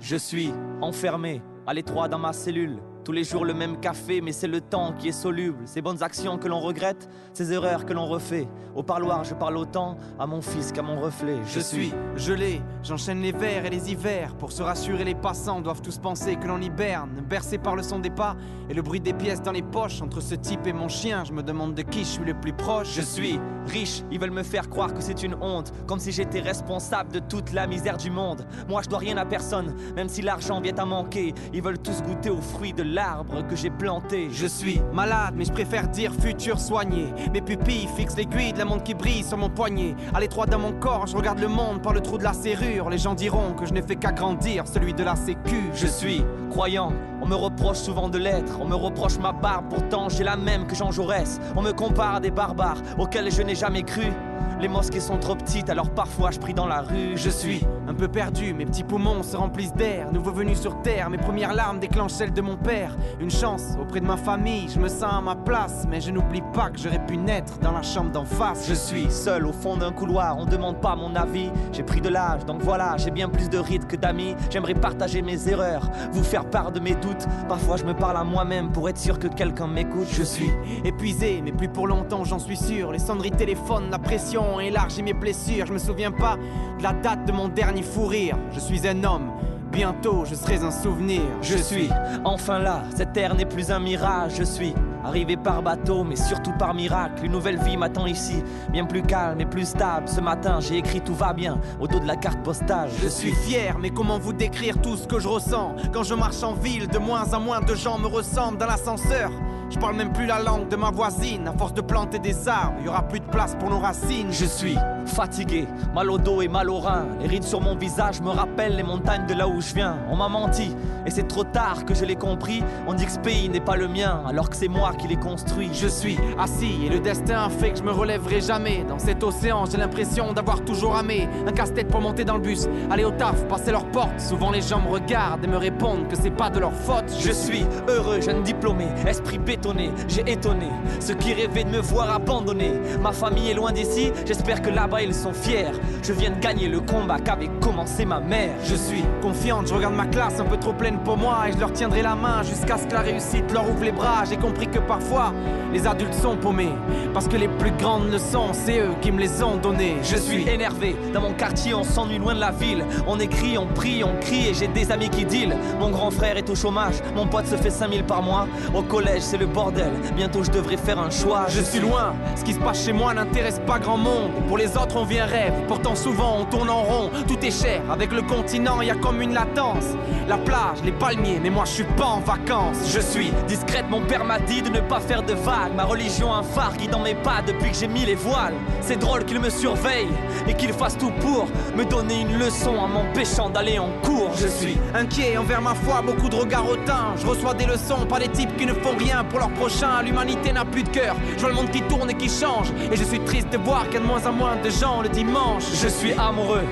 Je suis enfermé à l'étroit dans ma cellule. Tous les jours le même café, mais c'est le temps qui est soluble. Ces bonnes actions que l'on regrette, ces erreurs que l'on refait. Au parloir, je parle autant à mon fils qu'à mon reflet. Je suis gelé, j'enchaîne les vers et les hivers. Pour se rassurer, les passants doivent tous penser que l'on hiberne. Bercé par le son des pas et le bruit des pièces dans les poches. Entre ce type et mon chien, je me demande de qui je suis le plus proche. Je suis riche, ils veulent me faire croire que c'est une honte. Comme si j'étais responsable de toute la misère du monde. Moi, je dois rien à personne, même si l'argent vient à manquer. Ils veulent tous goûter aux fruits de l'arbre que j'ai planté. Je suis malade, mais je préfère dire futur soigné. Mes pupilles fixent l'aiguille de la montre qui brille sur mon poignet. À l'étroit dans mon corps, je regarde le monde par le trou de la serrure. Les gens diront que je n'ai fait qu'agrandir celui de la sécu. Je suis croyant. On me reproche souvent de l'être, on me reproche ma barbe, pourtant j'ai la même que Jean Jaurès. On me compare à des barbares auxquels je n'ai jamais cru. Les mosquées sont trop petites, alors parfois je prie dans la rue. Je suis un peu perdu, mes petits poumons se remplissent d'air. Nouveau venu sur terre, mes premières larmes déclenchent celles de mon père. Une chance auprès de ma famille, je me sens à ma place. Mais je n'oublie pas que j'aurais pu naître dans la chambre d'en face. Je suis seul au fond d'un couloir, on demande pas mon avis. J'ai pris de l'âge, donc voilà, j'ai bien plus de rides que d'amis. J'aimerais partager mes erreurs, vous faire part de mes doutes. Parfois je me parle à moi-même pour être sûr que quelqu'un m'écoute. Je suis épuisé, mais plus pour longtemps, j'en suis sûr. Les sonneries téléphone, la pression élargit mes blessures. Je me souviens pas de la date de mon dernier fou rire. Je suis un homme. Bientôt, je serai un souvenir. Je suis enfin là, cette terre n'est plus un mirage. Je suis arrivé par bateau, mais surtout par miracle. Une nouvelle vie m'attend ici, bien plus calme et plus stable. Ce matin, j'ai écrit tout va bien au dos de la carte postale. Je suis fier, mais comment vous décrire tout ce que je ressens? Quand je marche en ville, de moins en moins de gens me ressemblent dans l'ascenseur. Je parle même plus la langue de ma voisine. À force de planter des arbres, il y aura plus de place pour nos racines. Je suis fatigué, mal au dos et mal au rein. Les rides sur mon visage me rappellent les montagnes de là où je viens. On m'a menti, et c'est trop tard que je l'ai compris. On dit que ce pays n'est pas le mien, alors que c'est moi qui l'ai construit. Je suis assis et le destin a fait que je me relèverai jamais. Dans cet océan, j'ai l'impression d'avoir toujours ramé. Un casse-tête pour monter dans le bus, aller au taf, passer leurs portes. Souvent les gens me regardent et me répondent que c'est pas de leur faute. Je suis heureux, jeune diplômé, esprit bétonné. J'ai étonné ceux qui rêvaient de me voir abandonné. Ma famille est loin d'ici, j'espère que là-bas ils sont fiers. Je viens de gagner le combat qu'avait commencé ma mère. Je suis confiante, je regarde ma classe un peu trop pleine pour moi et je leur tiendrai la main jusqu'à ce que la réussite leur ouvre les bras. J'ai compris que parfois les adultes sont paumés parce que les plus grandes leçons, c'est eux qui me les ont données. Je suis énervé, dans mon quartier on s'ennuie loin de la ville. On écrit, on prie, on crie et j'ai des amis qui deal. Mon grand frère est au chômage, mon pote se fait 5000 par mois. Au collège c'est le bordel, bientôt je devrais faire un choix. Je suis loin, ce qui se passe chez moi n'intéresse pas grand monde. Pour les autres on vient rêve, pourtant souvent on tourne en rond. Tout est cher, avec le continent il y a comme une latence. La plage, les palmiers, mais moi je suis pas en vacances. Je suis discrète, mon père m'a dit de ne pas faire de vagues. Ma religion un phare qui dans mes pas depuis que j'ai mis les voiles. C'est drôle qu'il me surveille et qu'il fasse tout pour me donner une leçon en m'empêchant d'aller en cours. Je suis inquiet envers ma foi, beaucoup de regards hautains. Je reçois des leçons par des types qui ne font rien pour leur prochain. L'humanité n'a plus de cœur. Je vois le monde qui tourne et qui change. Et je suis triste de voir qu'il y a de moins en moins de gens le dimanche. Je suis amoureux.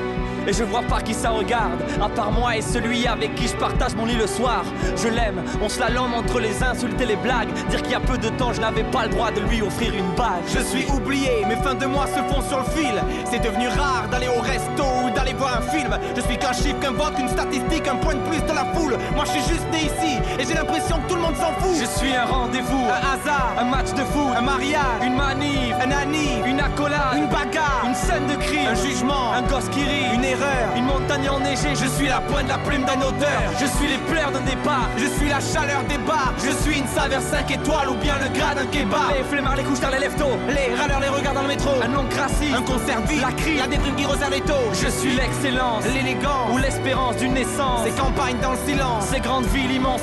Et je vois pas qui ça regarde, à part moi et celui avec qui je partage mon lit le soir. Je l'aime, on se la lame entre les insultes et les blagues. Dire qu'il y a peu de temps, je n'avais pas le droit de lui offrir une bague. Je suis oublié, mes fins de mois se font sur le fil. C'est devenu rare d'aller au resto ou d'aller voir un film. Je suis qu'un chiffre, qu'un vote, qu'une statistique, un point de plus de la foule. Moi je suis juste né ici et j'ai l'impression que tout le monde s'en fout. Je suis un rendez-vous, Un hasard, un match de foot, un mariage, une manif, un anniv, une accolade, une bagarre, une scène de crime, un jugement, un gosse qui rit, une une montagne enneigée. Je suis la pointe de la plume d'un auteur. je suis les pleurs d'un départ. Je suis la chaleur des bars. Je suis une saveur 5 étoiles ou bien le gras d'un kebab. Les flemmards, les couches dans les leftos. Les râleurs les regards dans le métro. Un nom crassiste, Un concert vide. La crie. La déprime qui resserre les taux. Je suis l'excellence, l'élégance. ou l'espérance d'une naissance. Ces campagnes dans le silence. Ces grandes villes immenses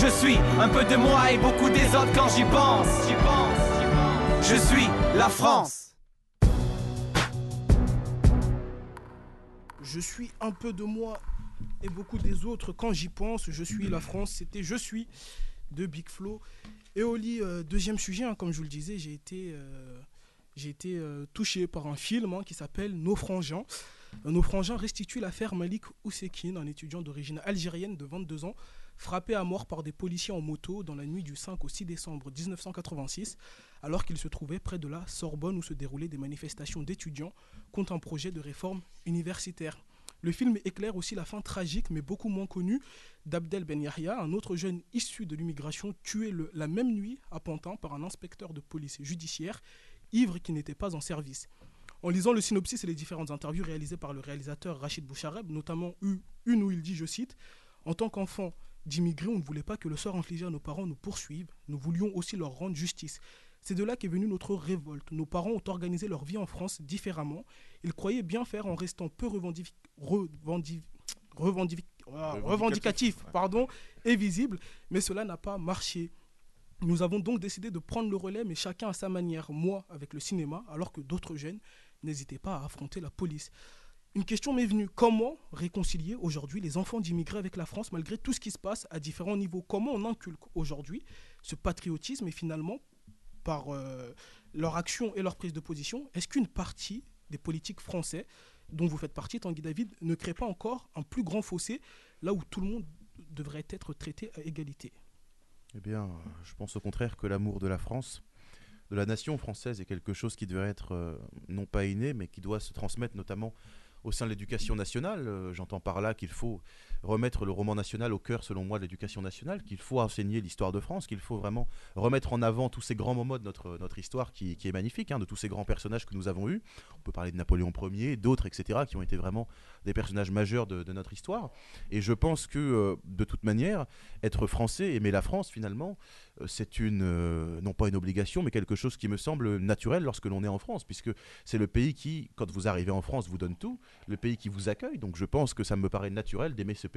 Je suis un peu de moi et beaucoup des autres quand j'y pense. J'y pense. Je suis la France. Je suis un peu de moi et beaucoup des autres quand j'y pense. Je suis la France. C'était Je suis de Big Flo. Et Oli, euh, deuxième sujet, hein, comme je vous le disais, j'ai été, euh, euh, touché par un film hein, qui s'appelle Nos Frangins. Euh, Nos Frangins restitue l'affaire Malik Oussekine, un étudiant d'origine algérienne de 22 ans, frappé à mort par des policiers en moto dans la nuit du 5 au 6 décembre 1986, alors qu'il se trouvait près de la Sorbonne où se déroulaient des manifestations d'étudiants contre un projet de réforme universitaire. Le film éclaire aussi la fin tragique, mais beaucoup moins connue, d'Abdel Ben Yahya, un autre jeune issu de l'immigration tué la même nuit à Pantin par un inspecteur de police judiciaire, ivre qui n'était pas en service. En lisant le synopsis et les différentes interviews réalisées par le réalisateur Rachid Bouchareb, notamment une où il dit, je cite, En tant qu'enfant d'immigrés, on ne voulait pas que le sort infligé à nos parents nous poursuive, nous voulions aussi leur rendre justice. C'est de là qu'est venue notre révolte. Nos parents ont organisé leur vie en France différemment. Ils croyaient bien faire en restant peu revendic- revendi- revendic- ah, Revendicatif, revendicatifs ouais. pardon, et visibles, mais cela n'a pas marché. Nous avons donc décidé de prendre le relais, mais chacun à sa manière, moi avec le cinéma, alors que d'autres jeunes n'hésitaient pas à affronter la police. Une question m'est venue, comment réconcilier aujourd'hui les enfants d'immigrés avec la France malgré tout ce qui se passe à différents niveaux? Comment on inculque aujourd'hui ce patriotisme et finalement, par euh, leur action et leur prise de position, est-ce qu'une partie des politiques français dont vous faites partie, Tanguy David, ne crée pas encore un plus grand fossé là où tout le monde devrait être traité à égalité? Eh bien, je pense au contraire que l'amour de la France, de la nation française, est quelque chose qui devrait être euh, non pas inné, mais qui doit se transmettre notamment au sein de l'éducation nationale. Euh, J'entends par là qu'il faut remettre le roman national au cœur, selon moi, de l'éducation nationale, qu'il faut enseigner l'histoire de France, qu'il faut vraiment remettre en avant tous ces grands moments de notre, notre histoire qui, qui est magnifique, hein, de tous ces grands personnages que nous avons eus. On peut parler de Napoléon Ier, d'autres, etc., qui ont été vraiment des personnages majeurs de, notre histoire. Et je pense que, euh, de toute manière, être français, aimer la France, finalement, euh, c'est une, euh, non pas une obligation, mais quelque chose qui me semble naturel lorsque l'on est en France, puisque c'est le pays qui, quand vous arrivez en France, vous donne tout, le pays qui vous accueille. Donc je pense que ça me paraît naturel d'aimer ce pays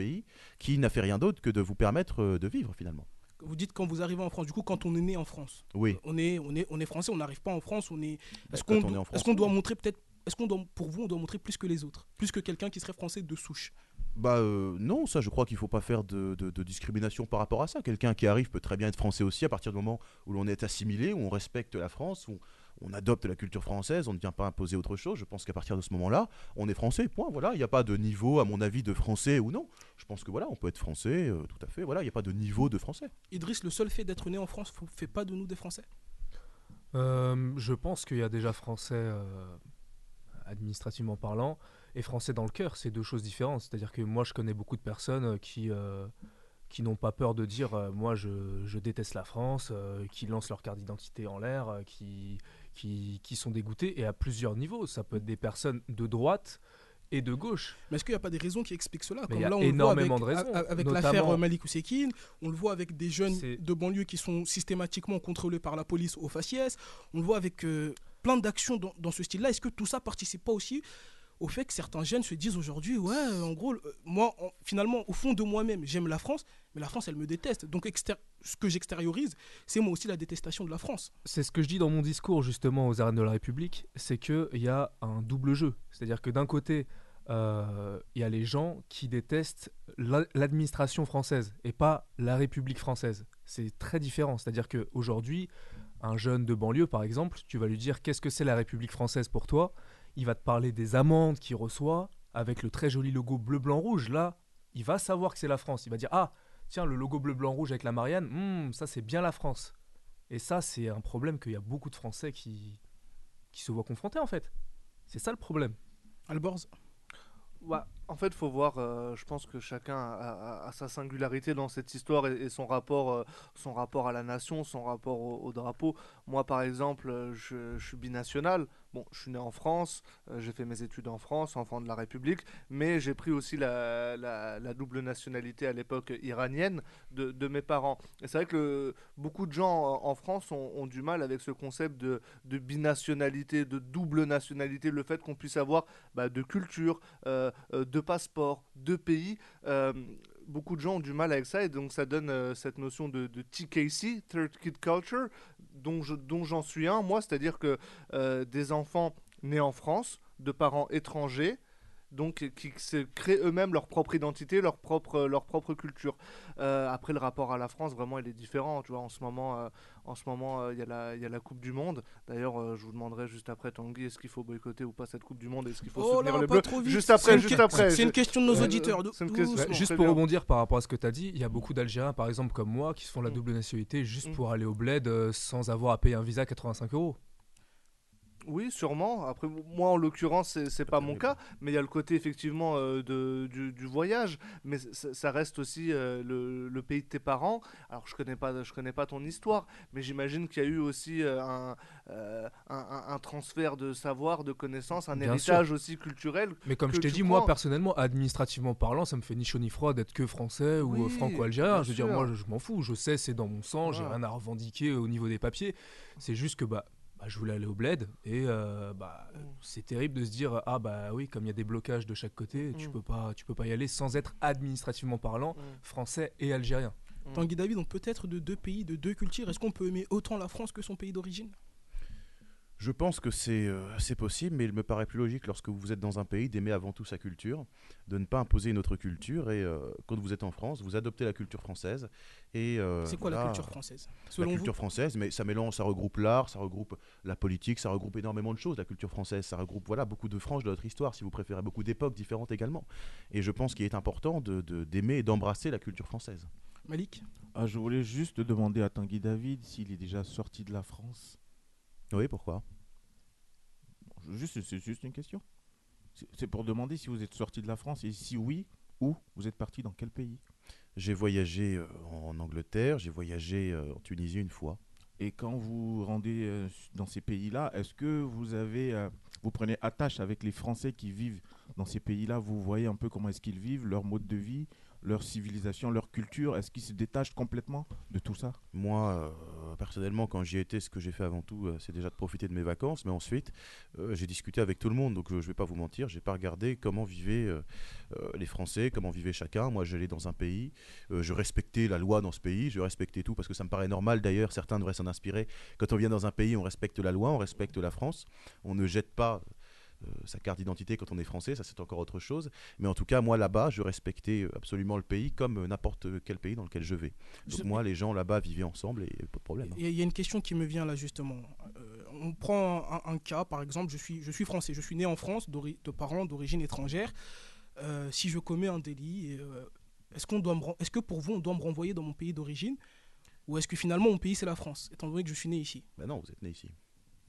qui n'a fait rien d'autre que de vous permettre euh, de vivre finalement. Vous dites quand vous arrivez en France, du coup quand on est né en France. Oui. On est, on est, on est français, on n'arrive pas en France, on est. Est-ce Quand qu'on on est en doit, est-ce montrer peut-être, est-ce qu'on doit, pour vous, on doit montrer plus que les autres, plus que quelqu'un qui serait français de souche? Bah euh, non, ça je crois qu'il faut pas faire de, de- de discrimination par rapport à ça. Quelqu'un qui arrive peut très bien être français aussi à partir du moment où l'on est assimilé, où on respecte la France, où on adopte la culture française, on ne vient pas imposer autre chose. Je pense qu'à partir de ce moment-là, on est français. Point. Voilà, il n'y a pas de niveau, à mon avis, de français ou non. Je pense que voilà, on peut être français, euh, tout à fait. Voilà, il n'y a pas de niveau de français. Idriss, le seul fait d'être né en France ne fait pas de nous des Français? Euh, je pense qu'il y a déjà français euh, administrativement parlant et français dans le cœur, c'est deux choses différentes. C'est-à-dire que moi, je connais beaucoup de personnes qui, euh, qui n'ont pas peur de dire euh, moi, je, je déteste la France, euh, qui lancent leur carte d'identité en l'air, euh, qui, qui, qui sont dégoûtés et à plusieurs niveaux. Ça peut être des personnes de droite et de gauche. Mais est-ce qu'il n'y a pas des raisons qui expliquent cela? Comme il y a là, on le voit énormément avec, de raisons, avec l'affaire euh, Malik Oussekine, on le voit avec des jeunes de banlieue qui sont systématiquement contrôlés par la police au faciès, on le voit avec euh, plein d'actions dans, dans ce style-là. Est-ce que tout ça participe pas aussi au fait que certains jeunes se disent aujourd'hui, ouais, en gros, euh, moi, en- finalement, au fond de moi-même, j'aime la France, mais la France, elle me déteste. Donc, ce que j'extériorise, c'est moi aussi la détestation de la France. C'est ce que je dis dans mon discours justement aux arènes de la République, c'est qu'il y a un double jeu. C'est-à-dire que d'un côté, euh, il y a les gens qui détestent la- l'administration française et pas la République française. C'est très différent. C'est-à-dire qu'aujourd'hui, un jeune de banlieue, par exemple, tu vas lui dire qu'est-ce que c'est la République française pour toi? Il va te parler des amendes qu'il reçoit avec le très joli logo bleu-blanc-rouge. Là, il va savoir que c'est la France. Il va dire Ah, tiens, le logo bleu-blanc-rouge avec la Marianne, hmm, ça c'est bien la France. Et ça, c'est un problème qu'il y a beaucoup de Français qui, qui se voient confrontés en fait. C'est ça le problème. Alborz? Ouais, en fait, faut voir. euh, je pense que chacun a, a- a sa singularité dans cette histoire et, et son rapport, euh, son rapport à la nation, son rapport au, au drapeau. Moi, par exemple, euh, je, je suis binational. Bon, je suis né en France, euh, j'ai fait mes études en France, enfant de la République, mais j'ai pris aussi la, double nationalité à l'époque iranienne de, mes parents. Et c'est vrai que beaucoup de gens en, France ont, du mal avec ce concept de, de binationalité, de double nationalité, le fait qu'on puisse avoir bah, de culture, euh, euh, de passeport, de pays. Beaucoup de gens ont du mal avec ça et donc ça donne euh, cette notion de, TKC, Third Kid Culture, dont j'en suis un, moi, c'est-à-dire que euh, des enfants nés en France, de parents étrangers, donc qui se créent eux-mêmes leur propre identité, leur propre, leur propre culture. Euh, après, le rapport à la France, vraiment, il est différent. Tu vois, en ce moment, euh, en ce moment, euh, il y, a la- il y a la Coupe du Monde. D'ailleurs, euh, je vous demanderai juste après, Tanguy, est-ce qu'il faut boycotter ou pas cette Coupe du Monde Est-ce qu'il faut Oh soutenir là, le pas bleu trop vite. Juste C'est après, une juste que- après. c'est une question de nos auditeurs. juste pour bien. rebondir par rapport à ce que tu as dit, il y a beaucoup d'Algériens, par exemple, comme moi, qui se font la Mm. double nationalité juste Mm. pour aller au bled euh, sans avoir à payer un visa à 85 euros. Oui, sûrement. Après, moi, en l'occurrence, c'est- pas mon cas, mais il y a le côté effectivement euh, de, du, du voyage, mais ça reste aussi euh, le, le pays de tes parents. Alors, je connais pas, je connais pas ton histoire, mais j'imagine qu'il y a eu aussi euh, un, un, transfert de savoir, de connaissances, un Bien héritage aussi culturel. Mais comme je t'ai dit, moi personnellement, administrativement parlant, ça me fait ni chaud ni froid d'être que français ou franco-algérien. Je veux dire, moi je, je m'en fous, je sais, c'est dans mon sang, j'ai Voilà. rien à revendiquer au niveau des papiers. C'est juste que bah, bah, je voulais aller au bled et euh, bah, Mm. c'est terrible de se dire ah bah oui, comme il y a des blocages de chaque côté, tu Mm. peux pas, tu peux pas y aller sans être administrativement parlant Mm. français et algérien. Tanguy David, donc peut-être de deux pays, de deux cultures. Est-ce qu'on peut aimer autant la France que son pays d'origine? Je pense que c'est euh, c'est possible, mais il me paraît plus logique lorsque vous êtes dans un pays d'aimer avant tout sa culture, de ne pas imposer une autre culture. Et euh, quand vous êtes en France, vous adoptez la culture française. Et euh, C'est quoi la culture française? La Selon culture française, mais ça mélange, ça regroupe l'art, ça regroupe la politique, ça regroupe énormément de choses. La culture française, ça regroupe voilà beaucoup de franges de notre histoire, si vous préférez, beaucoup d'époques différentes également. Et je pense qu'il est important de de- d'aimer et d'embrasser la culture française. Malik? Ah, je voulais juste demander à Tanguy David s'il est déjà sorti de la France. Oui, pourquoi? Juste, c'est juste une question. C'est- pour demander si vous êtes sorti de la France et si oui, où vous êtes parti dans quel pays? J'ai voyagé euh, en Angleterre, j'ai voyagé euh, en Tunisie une fois. Et quand vous rendez euh, dans ces pays-là, est-ce que vous avez, vous prenez attache avec les Français qui vivent dans ces pays-là? Vous voyez un peu comment est-ce qu'ils vivent, leur mode de vie, leur civilisation, leur culture Est-ce qu'ils se détachent complètement de tout ça? Moi, euh, personnellement, quand j'y étais, ce que j'ai fait avant tout, euh, c'est déjà de profiter de mes vacances. Mais ensuite, euh, j'ai discuté avec tout le monde. Donc, je vais pas vous mentir, j'ai pas regardé comment vivaient les Français, comment vivait chacun. Moi, j'allais dans un pays, je respectais la loi dans ce pays, je respectais tout parce que ça me paraît normal. D'ailleurs, certains devraient s'en inspirer. Quand on vient dans un pays, on respecte la loi, on respecte la France. On ne jette pas sa carte d'identité quand on est français, ça c'est encore autre chose. Mais en tout cas, moi là-bas, je respectais euh, absolument le pays comme euh, n'importe quel pays dans lequel je vais. Donc Je- moi, les gens là-bas vivaient ensemble et pas de problème. hein. Il y, a- il y a une question qui me vient là justement. Euh, on prend un, un cas, par exemple, je suis, je suis français, je suis né en France de parents d'origine étrangère. Euh, si je commets un délit, euh, est-ce qu'on doit est-ce que pour vous on doit me renvoyer dans mon pays d'origine? Ou est-ce que finalement mon pays c'est la France, étant donné que je suis né ici? Bah non, vous êtes né ici.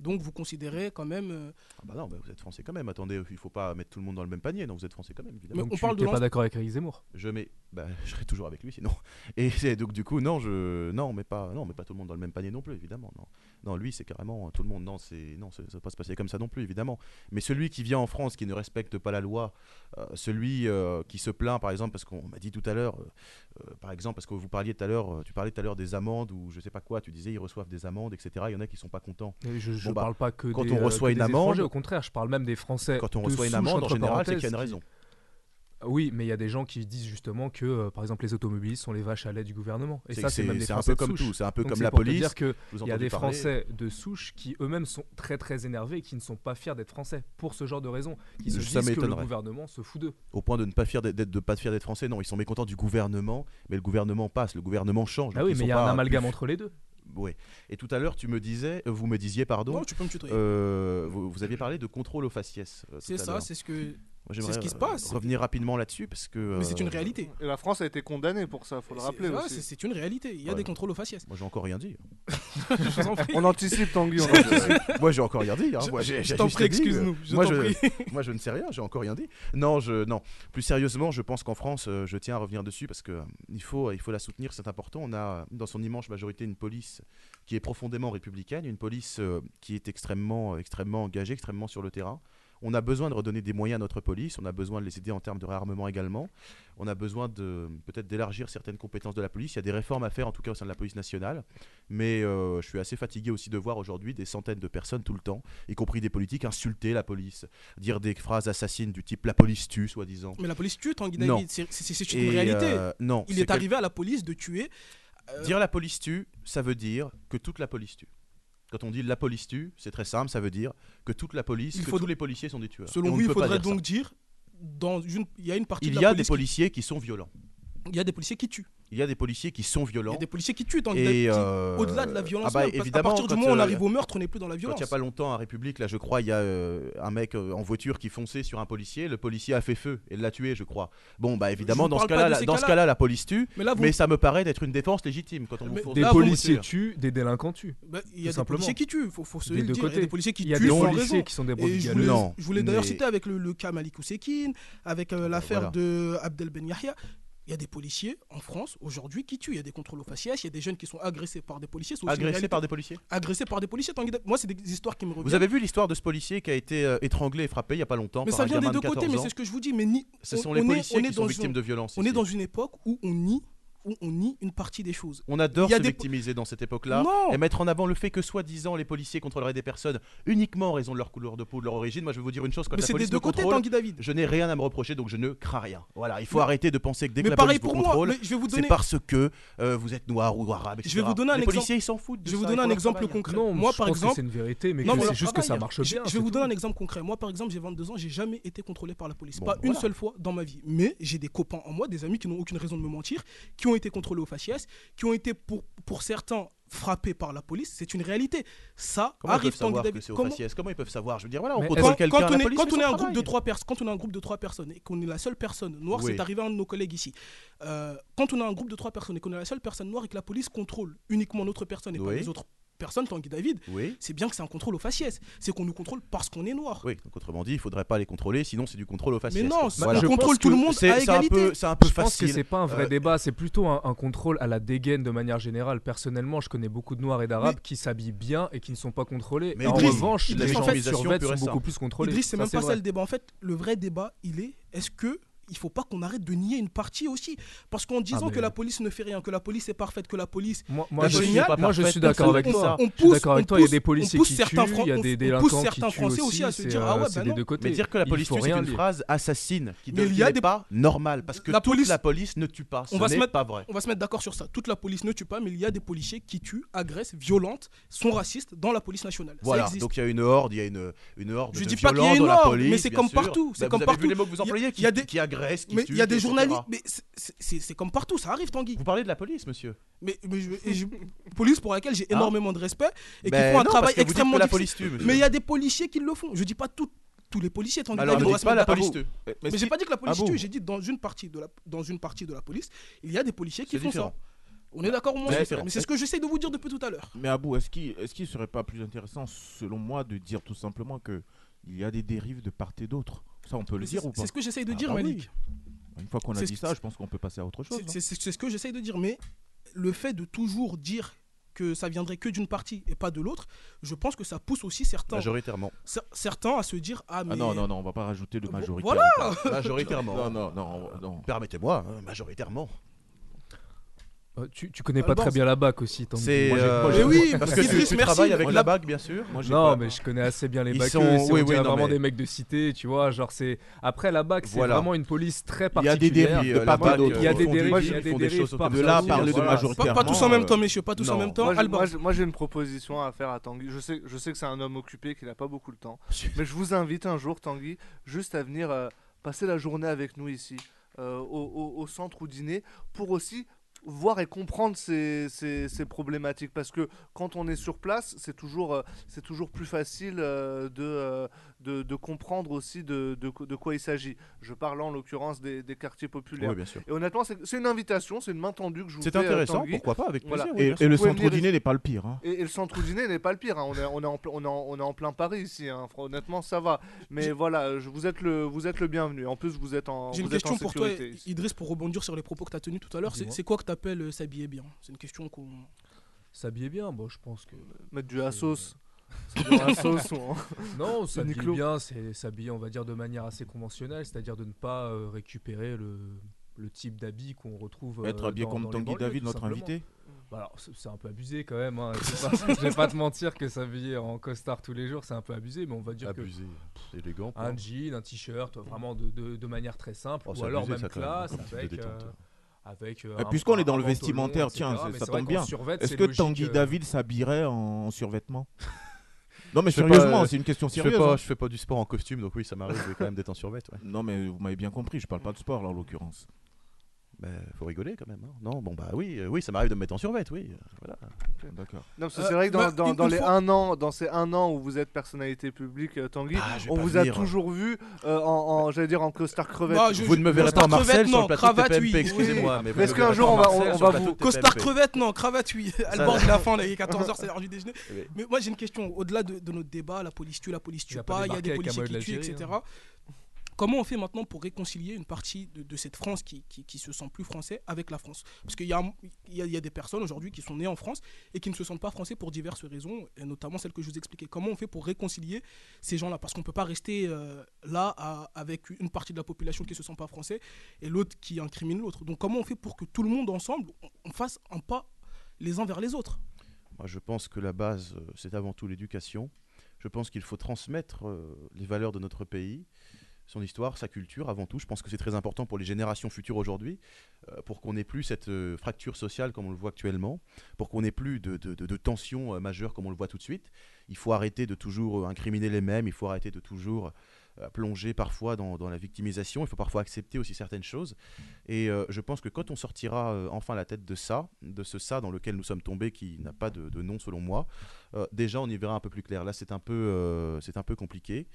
Donc vous considérez quand même. euh, Ah bah non, bah vous êtes français quand même. Attendez, il faut pas mettre tout le monde dans le même panier. Non, vous êtes français quand même, évidemment. Mais Donc on tu parle de pas d'accord avec Eric Zemmour? Je mets, bah, je serai toujours avec lui sinon. Et c'est- donc du coup, non, je, non, mais pas, non, mais pas tout le monde dans le même panier non plus, évidemment. Non, non, lui, c'est carrément tout le monde. Non, c'est, non, ça, ça va pas se passer comme ça non plus, évidemment. Mais celui qui vient en France, qui ne respecte pas la loi, euh, celui euh, qui se plaint, par exemple, parce qu'on m'a dit tout à l'heure, euh, par exemple, parce que vous parliez tout à l'heure, tu parlais tout à l'heure des amendes ou je sais pas quoi, tu disais ils reçoivent des amendes, etc. Il y en a qui sont pas contents. Je, Bon, bah, parle pas que quand des, on reçoit que une des amende- au contraire, je parle même des Français. Quand on reçoit une amende, en général, c'est qu'il y a une qui- raison. Oui, mais il y a des gens qui disent justement que, euh, par exemple, les automobilistes sont les vaches à lait du gouvernement. Et C'est- ça, c'est même des c'est un Français peu de comme souche. tout, c'est un peu Donc comme la pour police. dire que il y a des parler. Français de souche qui eux-mêmes sont très très énervés et qui ne sont pas fiers d'être Français pour ce genre de raisons. Qui se Ça disent que le gouvernement se fout d'eux. au point de ne pas fier d'être, d'être- de pas fier d'être français. Non, ils sont mécontents du gouvernement, mais le gouvernement passe, le gouvernement change. Ah oui, mais il y a un pas amalgame plus- entre les deux. Ouais. Et tout à l'heure, tu me disais, euh, vous me disiez, pardon, Non, tu peux me tutoyer. euh, vous, vous aviez parlé de contrôle aux faciès. euh, c'est ça, c'est ce que. C'est ce qui se passe. Revenir rapidement là-dessus parce que. Mais c'est une euh, réalité. Et la France a été condamnée pour ça, faut le rappeler ouais, aussi. c'est une réalité. Il y a Ouais. des contrôles aux faciès. Moi, j'ai encore rien dit. On anticipe Tanguy, on anticipe. Moi, j'ai encore rien dit. hein. Je- t'en prie, excuse-nous, moi, moi, je ne sais rien. J'ai encore rien dit. Non, je, non. Plus sérieusement, je pense qu'en France, euh, je tiens à revenir dessus parce que euh, il faut, il faut la soutenir. C'est important. On a dans son immense majorité une police qui est profondément républicaine, une police qui est extrêmement, extrêmement engagée, extrêmement sur le terrain. On a besoin de redonner des moyens à notre police, on a besoin de les aider en termes de réarmement également. On a besoin de peut-être d'élargir certaines compétences de la police. Il y a des réformes à faire en tout cas au sein de la police nationale. Mais euh, je suis assez fatigué aussi de voir aujourd'hui des centaines de personnes tout le temps, y compris des politiques, insulter la police, dire des phrases assassines du type la police tue, soi-disant. Mais la police tue Tanguy. C'est- une Et, réalité. euh, non. Il est quel- arrivé à la police de tuer. euh, Dire la police tue, ça veut dire que toute la police tue. Quand on dit la police tue, c'est très simple, ça veut dire que toute la police, Il que faut- tous les policiers sont des tueurs. Selon vous, ne il faudrait dire ça. donc dire dans une, il y a une partie Il de y la a des qui- policiers qui sont violents. il y a des policiers qui tuent il y a des policiers qui sont violents. Il y a des policiers qui tuent, euh... au-delà de la violence. Ah bah, même, évidemment, à partir du moment où on euh, arrive au meurtre, on n'est plus dans la violence. Il n'y a pas longtemps, à République, là, je crois, il y a euh, un mec euh, en voiture qui fonçait sur un policier. Le policier a fait feu et l'a tué, je crois. Bon, bah évidemment, dans ce cas-là, la, dans ce cas-là, la police tue. Mais, ça me paraît être une défense légitime quand on vous. Des policiers tuent, des délinquants tuent. Bah, il bah, y a des policiers qui tuent, des. Il y a des policiers qui tuent. Il y a des policiers qui sont des Je voulais d'ailleurs citer avec le cas Malik Ousekine, avec l'affaire de Abdel Ben Yahya. Il y a des policiers en France aujourd'hui qui tuent. Il y a des contrôles au faciès, il y a des jeunes qui sont agressés par des policiers. Agressés par des policiers Agressés par des policiers. Moi, c'est des histoires qui me reviennent. Vous avez vu l'histoire de ce policier qui a été euh, étranglé et frappé il n'y a pas longtemps Mais ça vient des deux côtés, mais c'est ce que je vous dis. Mais ni... Ce on, sont les on policiers qui sont victimes de. On est dans une époque où on nie où on nie une partie des choses. On adore se victimiser dans cette époque-là et mettre en avant le fait que soi-disant les policiers contrôleraient des personnes uniquement en raison de leur couleur de peau ou de leur origine. Moi, je vais vous dire une chose quand Mais la police des deux côtés, contrôle, Tanguy David. je n'ai rien à me reprocher, donc je ne crains rien. Voilà, il faut arrêter de penser que dès que mais la pareil police pour contrôle, moi. Je vous donner... c'est parce que vous êtes noir ou arabe. Je vais vous euh, donner un les exemple... policiers, ils s'en foutent. Je vais vous donner un exemple concret. Moi, par exemple, c'est une vérité, mais c'est juste que ça marche. Je vais vous donner un exemple concret. Moi, par exemple, j'ai 22 ans, j'ai jamais été contrôlé par la police, pas une seule fois dans ma vie. Mais j'ai des copains en moi, des amis qui n'ont aucune raison de me mentir, qui ont été contrôlés au faciès, qui ont été pour, pour certains frappés par la police, c'est une réalité. Ça comment arrive tant que. Comment... comment... ils peuvent savoir? Je veux dire, voilà, on contrôle quelqu'un. Quand, on est, un groupe de trois personnes, quand on est un groupe de trois personnes et qu'on est la seule personne noire, c'est arrivé à un de nos collègues ici. Euh, quand on a un groupe de trois personnes et qu'on est la seule personne noire et que la police contrôle uniquement notre personne et pas les autres personne, Tanguy David, oui. c'est bien que c'est un contrôle aux faciès. C'est qu'on nous contrôle parce qu'on est noir. Oui, donc autrement dit, il faudrait pas les contrôler, sinon c'est du contrôle aux faciès. Mais non, on contrôle tout le monde à égalité. C'est un, un peu, je pense que c'est pas un vrai euh, débat, c'est plutôt un, contrôle à la dégaine de manière générale. Personnellement, je connais beaucoup de noirs et d'arabes qui s'habillent bien et qui ne sont pas contrôlés. Mais en revanche, les gens en fait, sont beaucoup plus contrôlés. C'est même pas ça le débat. En fait, le vrai débat, il est est-ce que il faut pas qu'on arrête de nier une partie aussi. Parce qu'en disant ah, que la police ne fait rien, que la police est parfaite, que la police moi, je géniale, suis pas moi je suis d'accord avec ça. On, pousse, des policiers qui tuent, certains Français aussi à se dire euh, ah ouais, bah non. Mais dire que la police tue, c'est une phrase assassine qui n'est pas normale parce que toute la police ne tue pas. Ce n'est pas vrai. On va se mettre d'accord sur ça. Toute la police ne tue pas, mais il y a des policiers qui tuent, agressent, violentent, sont racistes dans la police nationale. Voilà. Donc il y a une horde, il y a une horde de la police. Mais c'est comme partout, c'est bah, comme partout. Il y a des mais il y a des journalistes. Mais c'est comme partout, ça arrive, Tanguy. Vous parlez de la police, monsieur. Mais, je, police pour laquelle j'ai hein énormément de respect et qui ben font un travail extrêmement la mais il y a des policiers qui le font. Je dis pas tous les policiers. Tanguy, Alors, ne pas la police tue. Mais, mais j'ai pas dit que la ah police tue. J'ai dit dans une partie de la dans une partie de la police, il y a des policiers qui font ça. On est d'accord, moi. Mais c'est ce que j'essaie de vous dire depuis tout à l'heure. Mais Abou, est-ce qu'il est qu serait pas plus intéressant, selon moi, de dire tout simplement que il y a des dérives de part et d'autre? On peut le dire C'est ce que j'essaye de ah dire, ah, Une fois qu'on a dit ça, je pense qu'on peut passer à autre chose. Hein. C'est ce que j'essaye de dire, mais le fait de toujours dire que ça viendrait que d'une partie et pas de l'autre, je pense que ça pousse aussi certains. Majoritairement. Certains à se dire ah, ah, mais. Non, non, non, on va pas rajouter le majoritairement. Voilà Majoritairement. non, non. non. Permettez-moi, hein, majoritairement. Euh, tu, tu, connais pas très bien la BAC aussi. Tant c'est moi, euh, moi, mais oui, parce que tu, tu travailles avec la BAC bien sûr. Moi, non, pas... mais je connais assez bien les BAC. Sont... Euh, oui, oui, vraiment mais... des mecs de cité, tu vois. Genre c'est après la BAC, c'est voilà. vraiment une police très particulière. Il y a des dérives, pas Il y a des dérives, il y a des dérives. De là, hein, parler de majoritairement. Pas tous en même temps, messieurs, pas tous en même temps. Moi, j'ai une proposition à faire à Tanguy. Je sais, je sais que c'est un homme occupé qui n'a pas beaucoup de temps, mais je vous invite un jour, Tanguy, juste à venir passer la journée avec nous ici. Euh, au, au, au, centre ou dîner pour aussi voir et comprendre ces, ces, problématiques. Parce que quand on est sur place c'est toujours euh, c'est toujours plus facile euh, de euh, de, comprendre aussi de, de, quoi il s'agit. Je parle en l'occurrence des, quartiers populaires. Oui, bien sûr. Et honnêtement, c'est une invitation, c'est une main tendue que je vous C'est euh, intéressant, pourquoi pas, avec plaisir. Et, le centre venir... dîner n'est pas le pire. Hein. Et, le centre dîner n'est pas le pire. Hein. On, est, on, est en, on, est on, est, en, plein Paris ici. Hein. Honnêtement, ça va. Mais voilà, je, vous, êtes le, vous êtes le bienvenu. En plus, vous êtes en. J'ai une question pour toi, Idriss, pour rebondir sur les propos que tu as tenus tout à l'heure. C'est quoi que tu appelles euh, s'habiller bien? C'est une question qu'on. S'habiller bien, bon, je pense que. Mettre du à sauce. Euh, Non, on s'habille bien, c'est s'habiller, on va dire, de manière assez conventionnelle, c'est-à-dire de ne pas euh, récupérer le, le type d'habit qu'on retrouve. Être euh, habillé dans, comme dans Tanguy David, notre invité bah c'est un peu abusé quand même. Hein. Pas, je vais pas te mentir que s'habiller en costard tous les jours, c'est un peu abusé, mais on va dire abusé. que. Abusé, élégant. Un jean, un t-shirt, vraiment de, de, de, manière très simple, oh, ou alors abusé, même classe, avec. Euh, euh ah, puisqu'on est dans le vestimentaire, tiens, ça tombe bien. Est-ce que Tanguy. Euh. David s'habillerait en survêtement? Non, mais Je fais sérieusement, pas- c'est une question Je fais, sérieuse. pas, hein. je fais pas du sport en costume, donc oui, ça m'arrive quand même d'être en survêt. ouais. Non, mais vous m'avez bien compris, je parle pas de sport là en l'occurrence. Ben, faut rigoler quand même. hein. Non, bon bah oui, euh, oui, ça m'arrive de me mettre en survette, oui. euh, Voilà. D'accord. Non, parce que Euh, c'est vrai que dans, bah, les un an, dans ces un an où vous êtes personnalité publique, euh, Tanguy, Ah, je vais on pas vous venir. a toujours vu euh, en, en- j'allais dire en costard crevette. Bah, je- Vous ne me verrez pas en Marcel crevette, sur non, le plateau cravate, de TPMP, oui. excusez-moi. Mais vous est-ce me qu'un verrez jour, pas en on va- on- on sur le va plateau vous- de Costard TPMP. crevette, non, cravate, oui. Elle Ça- borde la fin, là, il est 14h, c'est l'heure du déjeuner. Oui. Mais moi, j'ai une question. Au-delà de, de notre débat, la police tue, la police Il tue a pas pas, il y a débarqué des avec un policiers de qui tuent, l'Algérie, etc. Comment on fait maintenant pour réconcilier une partie de, cette France qui, qui, se sent plus français avec la France? Parce qu'il y y, a, des personnes aujourd'hui qui sont nées en France et qui ne se sentent pas français pour diverses raisons, et notamment celles que je vous expliquais. Comment on fait pour réconcilier ces gens-là? Parce qu'on ne peut pas rester euh, là avec une partie de la population qui ne se sent pas français et l'autre qui incrimine l'autre. Donc comment on fait pour que tout le monde ensemble, on, on fasse un pas les uns vers les autres? Moi, je pense que la base, euh, c'est avant tout l'éducation. Je pense qu'il faut transmettre euh, les valeurs de notre pays, son histoire, sa culture avant tout. Je pense que c'est très important pour les générations futures aujourd'hui, euh, pour qu'on n'ait plus cette euh, fracture sociale comme on le voit actuellement, pour qu'on n'ait plus de, de, de- tensions euh, majeures comme on le voit tout de suite. Il faut arrêter de toujours incriminer les mêmes, il faut arrêter de toujours plonger parfois dans, dans la victimisation, il faut parfois accepter aussi certaines choses. Et je pense que quand on sortira enfin la tête de ça, de ce ça dans lequel nous sommes tombés, qui n'a pas de, nom selon moi, déjà on y verra un peu plus clair. Là c'est un peu, c'est un peu compliqué,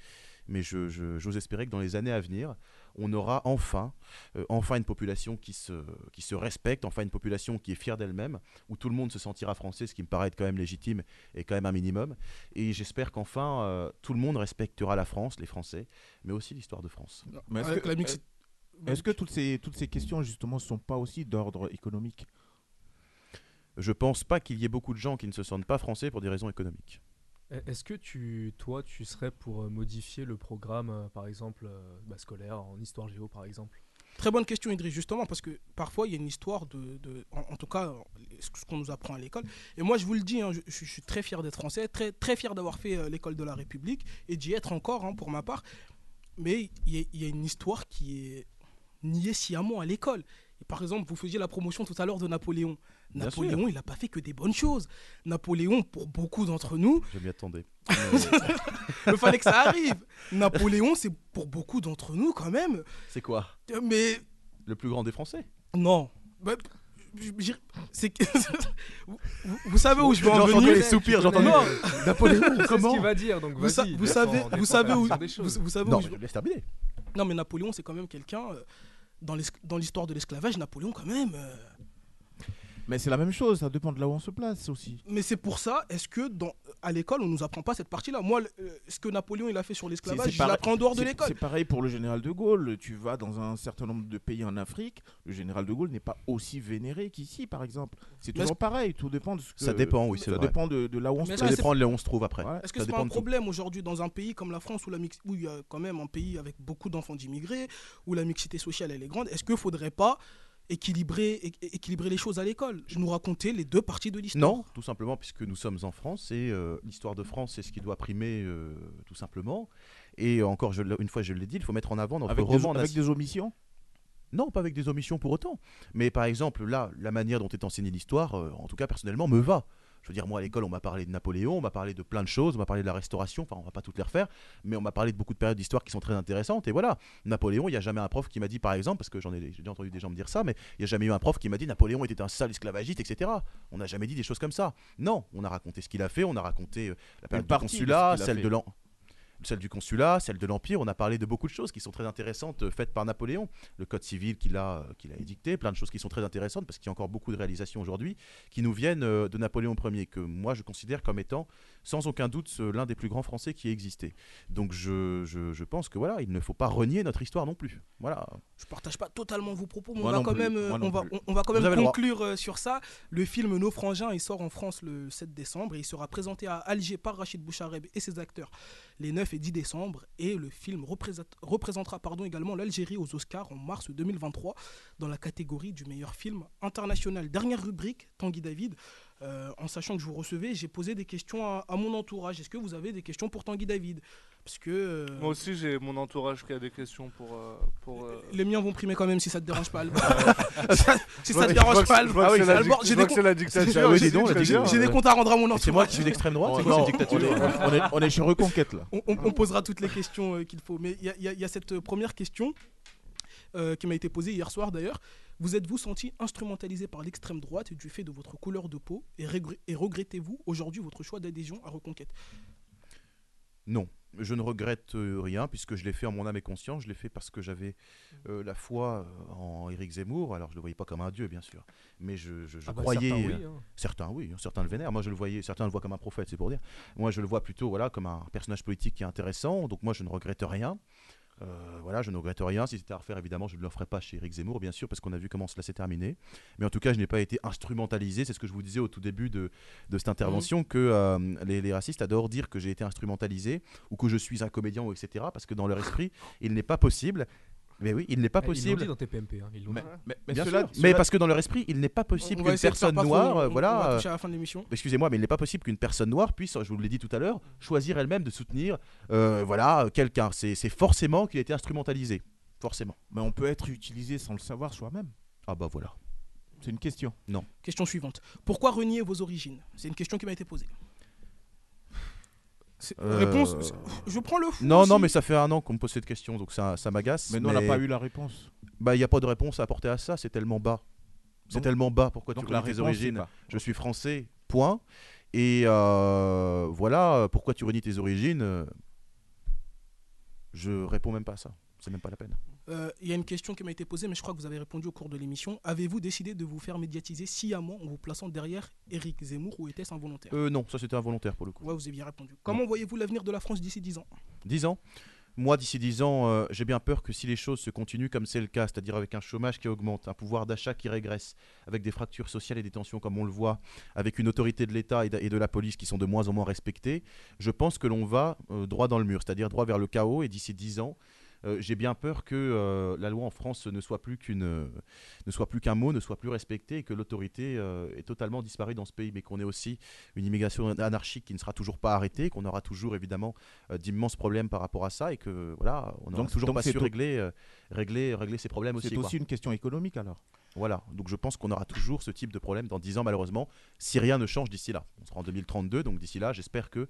mais je- je- j'ose espérer que dans les années à venir, on aura enfin, euh, enfin une population qui se, qui se respecte, enfin une population qui est fière d'elle-même, où tout le monde se sentira français, ce qui me paraît être quand même légitime et quand même un minimum. Et j'espère qu'enfin euh, tout le monde respectera la France, les Français, mais aussi l'histoire de France. Mais est-ce Avec que, la mixité- est-ce que toutes ces, toutes ces questions, justement, ne sont pas aussi d'ordre économique? Je pense pas qu'il y ait beaucoup de gens qui ne se sentent pas français pour des raisons économiques. E- Est-ce que tu, toi, tu serais pour euh, modifier le programme, euh, par exemple, euh, bah, scolaire, en histoire géo, par exemple? Très bonne question, Idriss, justement, parce que parfois, il y a une histoire de. en, tout cas, ce qu'on nous apprend à l'école. Et moi, je vous le dis, hein, je, suis très fier d'être français, très, fier d'avoir fait l'école de la République et d'y être encore, hein, pour ma part. Mais il y, y a une histoire qui est niée sciemment à l'école. Par exemple, vous faisiez la promotion tout à l'heure de Napoléon. Bien Napoléon, il n'a pas fait que des bonnes choses. Napoléon, pour beaucoup d'entre nous, Je m'y attendais. il fallait que ça arrive. Napoléon, c'est pour beaucoup d'entre nous quand même. C'est quoi? Mais Le plus grand des Français? Non. Bah, c'est vous, savez où je veux en venir les soupirs, j'entendais. Non, Napoléon, C'est ce comment qu'il va dire, donc vous, sa- vas-y. vous savez, vous savez où, vous, savez Non, où je laisse terminer. Non, mais Napoléon, c'est quand même quelqu'un. euh, dans l'histoire de l'esclavage, Napoléon, quand même. euh, Mais c'est la même chose, ça dépend de là où on se place aussi. Mais c'est pour ça, est-ce que dans, à l'école, on nous apprend pas cette partie-là? Moi, le- euh, ce que Napoléon il a fait sur l'esclavage, c'est je pareil- l'apprends en dehors de l'école. C'est pareil pour le général de Gaulle. Tu vas dans un certain nombre de pays en Afrique, le général de Gaulle n'est pas aussi vénéré qu'ici, par exemple. C'est toujours pareil, tout dépend de ce que. Ça dépend, oui, c'est Ça vrai. dépend de, de là où on se est-ce Ça dépend de là où on se trouve après. Ouais. Est-ce que c'est pas un problème aujourd'hui dans un pays comme la France où, la mix- où il y a quand même un pays avec beaucoup d'enfants d'immigrés, où la mixité sociale elle est grande? Est-ce qu'il ne faudrait pas équilibrer, équilibrer les choses à l'école Nous raconter les deux parties de l'histoire Non, tout simplement puisque nous sommes en France et euh, l'histoire de France c'est ce qui doit primer euh, tout simplement. Et encore je une fois je l'ai dit, il faut mettre en avant notre Avec, des, roman avec national. des omissions? Non, pas avec des omissions pour autant. Mais par exemple, là, la manière dont est enseignée l'histoire, euh, en tout cas personnellement, me va. Je veux dire, moi à l'école, on m'a parlé de Napoléon, on m'a parlé de plein de choses, on m'a parlé de la Restauration, enfin on va pas toutes les refaire, mais on m'a parlé de beaucoup de périodes d'histoire qui sont très intéressantes. Et voilà, Napoléon, il n'y a jamais un prof qui m'a dit, par exemple, parce que j'en ai, j'ai déjà entendu des gens me dire ça, mais il n'y a jamais eu un prof qui m'a dit Napoléon était un sale esclavagiste, etc. On n'a jamais dit des choses comme ça. Non, on a raconté ce qu'il a fait, on a raconté euh, la période du consulat, celle fait. de l'an. Celle du consulat, celle de l'Empire, on a parlé de beaucoup de choses qui sont très intéressantes euh, faites par Napoléon. Le code civil qu'il a, euh, qu'il a édicté, plein de choses qui sont très intéressantes parce qu'il y a encore beaucoup de réalisations aujourd'hui qui nous viennent euh, de Napoléon Ier, que moi je considère comme étant sans aucun doute l'un des plus grands Français qui ait existé. Donc je, je, je pense que voilà, il ne faut pas renier notre histoire non plus. Voilà. Je partage pas totalement vos propos, mais on va, quand plus, même, euh, on, va, on, on va quand même conclure euh, sur ça. Le film Nos Frangins, il sort en France le 7 décembre et il sera présenté à Alger par Rachid Bouchareb et ses acteurs les 9 et 10 décembre. Et le film représente- représentera pardon, également l'Algérie aux Oscars en mars 2023 dans la catégorie du meilleur film international. Dernière rubrique, Tanguy David. Euh, en sachant que je vous recevais, j'ai posé des questions à, à mon entourage. Est-ce que vous avez des questions pour Tanguy David? Parce que euh, Moi aussi, j'ai mon entourage qui a des questions pour. euh, pour euh, les miens vont primer quand même si ça te dérange pas. Alban. si ça te dérange pas, que c'est la dictature. Ah J'ai des comptes à rendre à mon Et C'est moi entourage. qui suis d'extrême droite, on, est, on est- on est chez Reconquête là. On, on- on posera toutes les questions euh, qu'il faut. Mais il y, a- cette première question euh, qui m'a été posée hier soir d'ailleurs. Vous êtes-vous senti instrumentalisé par l'extrême droite du fait de votre couleur de peau et, regr- et regrettez-vous aujourd'hui votre choix d'adhésion à Reconquête? Non, je ne regrette euh, rien puisque je l'ai fait en mon âme et conscience. Je l'ai fait parce que j'avais euh, la foi euh, en Éric Zemmour. Alors je le voyais pas comme un dieu, bien sûr, mais je, je- je Ah bah, croyais. certains, oui, hein. Certains, oui, hein, certains le vénèrent. Moi, je le voyais. Certains le voient comme un prophète, c'est pour dire. Moi, je le vois plutôt, voilà, comme un personnage politique qui est intéressant. Donc moi, je ne regrette rien. Euh, voilà, je ne regrette rien. Si c'était à refaire, évidemment, je ne le ferais pas chez Éric Zemmour, bien sûr, parce qu'on a vu comment cela s'est terminé. Mais en tout cas, je n'ai pas été instrumentalisé. C'est ce que je vous disais au tout début de, de cette intervention, que euh, les, les racistes adorent dire que j'ai été instrumentalisé ou que je suis un comédien, etc. Parce que dans leur esprit, il n'est pas possible. Mais oui, il n'est pas Ah, Ils l'ont possible. dit dans TPMP. hein, ils l'ont Mais, dit. mais- mais Bien cela- sûr. cela- Mais parce que dans leur esprit, il n'est pas possible qu'une personne noire, on- on voilà, va toucher à la fin de l'émission. excusez-moi, mais il n'est pas possible qu'une personne noire puisse, je vous l'ai dit tout à l'heure, choisir elle-même de soutenir, euh, voilà, quelqu'un. C'est forcément qu'il a été instrumentalisé, forcément. mais on peut être utilisé sans le savoir soi-même. Ah bah voilà. C'est une question. Question suivante. Pourquoi renier vos origines? C'est une question qui m'a été posée. C'est- Euh, Réponse Je prends le fou. Non, aussi. non, mais ça fait un an qu'on me pose cette question, donc ça, ça m'agace. Mais nous, on n'a pas eu la réponse. Bah, il n'y a pas de réponse à apporter à ça. C'est tellement bas. C'est tellement bas. Pourquoi tu Donc la renies tes réponse, c'est origines. Je suis français. Point. Et euh, voilà. Pourquoi tu renies tes origines euh, Je réponds même pas à ça. C'est même pas la peine. Euh, Il y a une question qui m'a été posée, mais je crois que vous avez répondu au cours de l'émission. Avez-vous décidé de vous faire médiatiser sciemment en vous plaçant derrière Éric Zemmour ou était-ce involontaire Euh, non, ça c'était involontaire pour le coup. Ouais, vous avez bien répondu. Comment voyez-vous l'avenir de la France d'ici 10 ans? 10 ans? Moi, d'ici 10 ans, euh, j'ai bien peur que si les choses se continuent comme c'est le cas, c'est-à-dire avec un chômage qui augmente, un pouvoir d'achat qui régresse, avec des fractures sociales et des tensions comme on le voit, avec une autorité de l'État et de, et de la police qui sont de moins en moins respectées, je pense que l'on va euh, droit dans le mur, c'est-à-dire droit vers le chaos. Et d'ici 10 ans, euh, j'ai bien peur que euh, la loi en France ne soit plus qu'une, euh, ne soit plus qu'un mot, ne soit plus respectée et que l'autorité ait totalement disparu dans ce pays, mais qu'on ait aussi une immigration anarchique qui ne sera toujours pas arrêtée, qu'on aura toujours évidemment d'immenses problèmes par rapport à ça et que voilà, on n'aura toujours donc pas su régler, régler, régler ces problèmes aussi. C'est quoi. aussi une question économique alors? Voilà, donc je pense qu'on aura toujours ce type de problème dans 10 ans malheureusement, si rien ne change d'ici là. On sera en 2032, donc d'ici là, j'espère que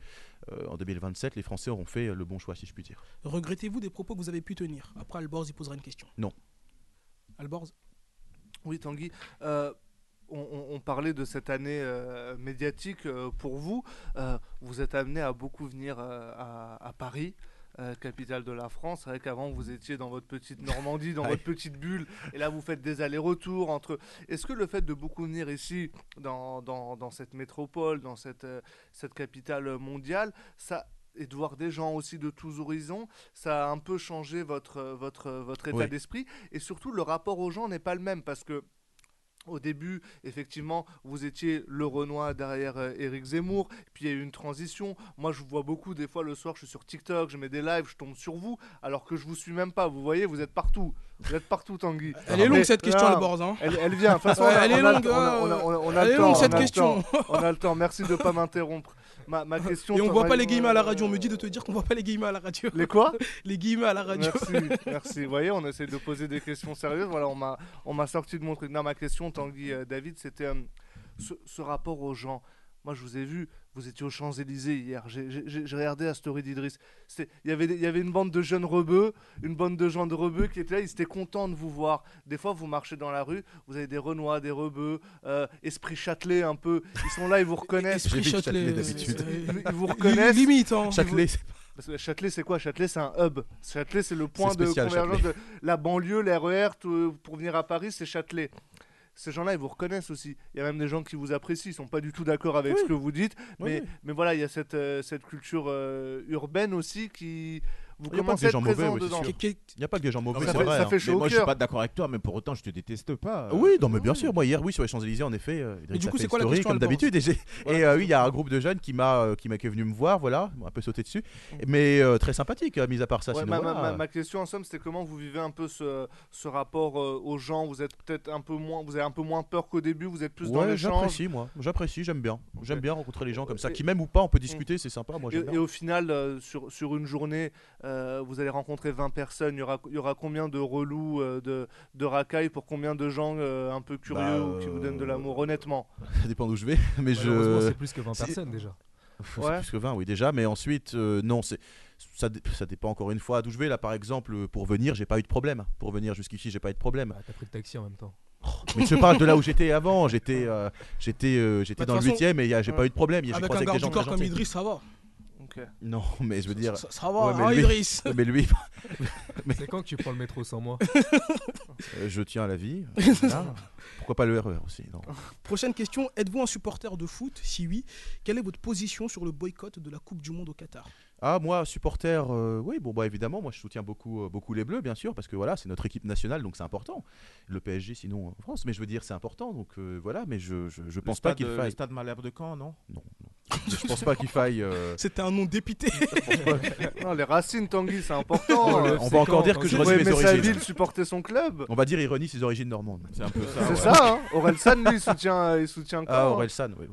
euh, en 2027, les Français auront fait euh, le bon choix, si je puis dire. Regrettez-vous des propos que vous avez pu tenir? Après, Alborz, il posera une question. Non. Alborz? Oui, Tanguy. euh, on, on- on parlait de cette année euh, médiatique euh, pour vous. Euh, vous êtes amené à beaucoup venir euh, à, à Paris. Euh, capitale de la France, c'est vrai qu'avant vous étiez dans votre petite Normandie, dans votre petite bulle, et là vous faites des allers-retours entre. Est-ce que le fait de beaucoup venir ici, dans, dans, dans cette métropole, dans cette, euh, cette capitale mondiale, ça et de voir des gens aussi de tous horizons, ça a un peu changé votre, votre, votre état Oui. d'esprit, et surtout le rapport aux gens n'est pas le même parce que au début, effectivement, vous étiez le Renoir derrière euh, Éric Zemmour, puis il y a eu une transition. Moi, je vous vois beaucoup, des fois, le soir, je suis sur TikTok, je mets des lives, je tombe sur vous, alors que je vous suis même pas. Vous voyez, vous êtes partout. Vous êtes partout, Tanguy. Elle est longue cette question, non, Alborz. Hein. Elle, elle vient. De toute façon, elle est le longue, on a- le est temps, longue, on a cette le question. temps. On a le temps. Merci de ne pas m'interrompre. Ma, ma question. Et on ça voit pas les guillemets à la radio. On me dit de te dire qu'on voit pas les guillemets à la radio. Les quoi? Les guillemets à la radio. Merci, merci. Vous voyez, on essaie de poser des questions sérieuses. Voilà, on m'a, on m'a sorti de mon truc. Non, ma question, Tanguy euh, David, c'était euh, ce, ce rapport aux gens. Moi, je vous ai vu, vous étiez aux Champs-Élysées hier. J'ai, regardé la story d'Idriss. Il y avait des- il y avait une bande de jeunes rebeux, une bande de gens de rebeux qui étaient là. Ils étaient contents de vous voir. Des fois, vous marchez dans la rue, vous avez des Renois, des rebeux, euh, esprit Châtelet un peu. Ils sont là, ils vous reconnaissent. Esprit Châtelet, euh, d'habitude. euh, Ils, ils vous reconnaissent. Limite, hein. Châtelet, c'est- Parce que Châtelet, c'est quoi? Châtelet, c'est un hub. Châtelet, c'est le point de convergence Châtelet. de la banlieue, l'RER, tout- pour venir à Paris, c'est Châtelet. Ces gens-là, ils vous reconnaissent aussi. Il y a même des gens qui vous apprécient, ils sont pas du tout d'accord avec Oui. ce que vous dites. Oui, mais, oui. mais voilà, il y a cette, euh, cette culture euh, urbaine aussi qui. Vous Il y a pas commencez que des à être gens mauvais, présent oui, c'est dedans. Il n'y a pas que des gens mauvais, ça c'est fait- vrai. ça hein. fait chaud Mais au moi, je suis pas d'accord avec toi, mais pour autant, je te déteste pas. Oui, non, mais bien sûr. Moi, hier, oui, sur les Champs-Élysées, en effet, euh, Idriss du a coup, c'est quoi la question, comme d'habitude. Et, euh, oui, il y a un groupe de jeunes qui m'a euh, qui m'a qui est venu me voir, voilà, un peu sauté dessus. Mais euh, très sympathique, euh, mis à part ça. Ouais, sinon, ma, ma- voilà. ma- ma question en somme, c'était comment vous vivez un peu ce, ce rapport euh, aux gens? Vous êtes peut-être un peu moins, vous avez un peu moins peur qu'au début. Vous êtes plus dans l'échange? j'apprécie, moi. J'apprécie, j'aime bien. J'aime bien rencontrer les gens comme ça, qui m'aiment ou pas, on peut discuter, c'est sympa. Moi, Et, au final, euh, sur, sur une journée, euh, vous allez rencontrer 20 personnes. Il y aura, il y aura combien de relous, euh, de, de racailles pour combien de gens euh, un peu curieux Bah, ou qui vous donnent de l'amour, honnêtement Ça dépend d'où je vais, mais je. c'est plus que 20 c'est- personnes déjà. C'est Ouais. plus que 20, oui, déjà. Mais ensuite, euh, non, c'est. Ça, dé- ça dépend encore une fois d'où je vais. Là, par exemple, pour venir, j'ai pas eu de problème. Pour venir jusqu'ici, j'ai pas eu de problème. Bah, T'as pris le taxi en même temps. Mais je parle de là où j'étais avant. J'étais, euh, j'étais, euh, j'étais Bah, dans le toute façon, 8 et j'ai pas eu de problème. Avec un garde du corps comme. Idriss, ça va. Non, mais je veux dire. Ça, ça va, Ouais, mais hein, lui- Idriss Mais lui, C'est quand que tu prends le métro sans moi euh, je tiens à la vie. Voilà. Pourquoi pas le RER aussi non. Prochaine question, êtes-vous un supporter de foot? Si oui, quelle est votre position sur le boycott de la Coupe du Monde au Qatar? Ah, moi, supporter, euh, oui, bon, bah évidemment, moi je soutiens beaucoup, euh, beaucoup les Bleus, bien sûr, parce que voilà, c'est notre équipe nationale, donc c'est important. Le PSG, sinon, en France, mais je veux dire, c'est important, donc euh, voilà, mais je, je, pense pas qu'il euh, faille. Le stade Malherbe de Caen, non? Non, non. Je pense pas qu'il faille. euh, C'était un nom dépité. Non, les racines, Tanguy, c'est important. Oh, Euh, le- on va encore dire que je Faut redis mes origines. ville, supporter son club. On va dire, il renie ses origines normandes. C'est un peu ça. C'est ouais. ça, hein Aurel San, lui, il soutient, il soutient Ah, Caen, hein. Aurel San, oui.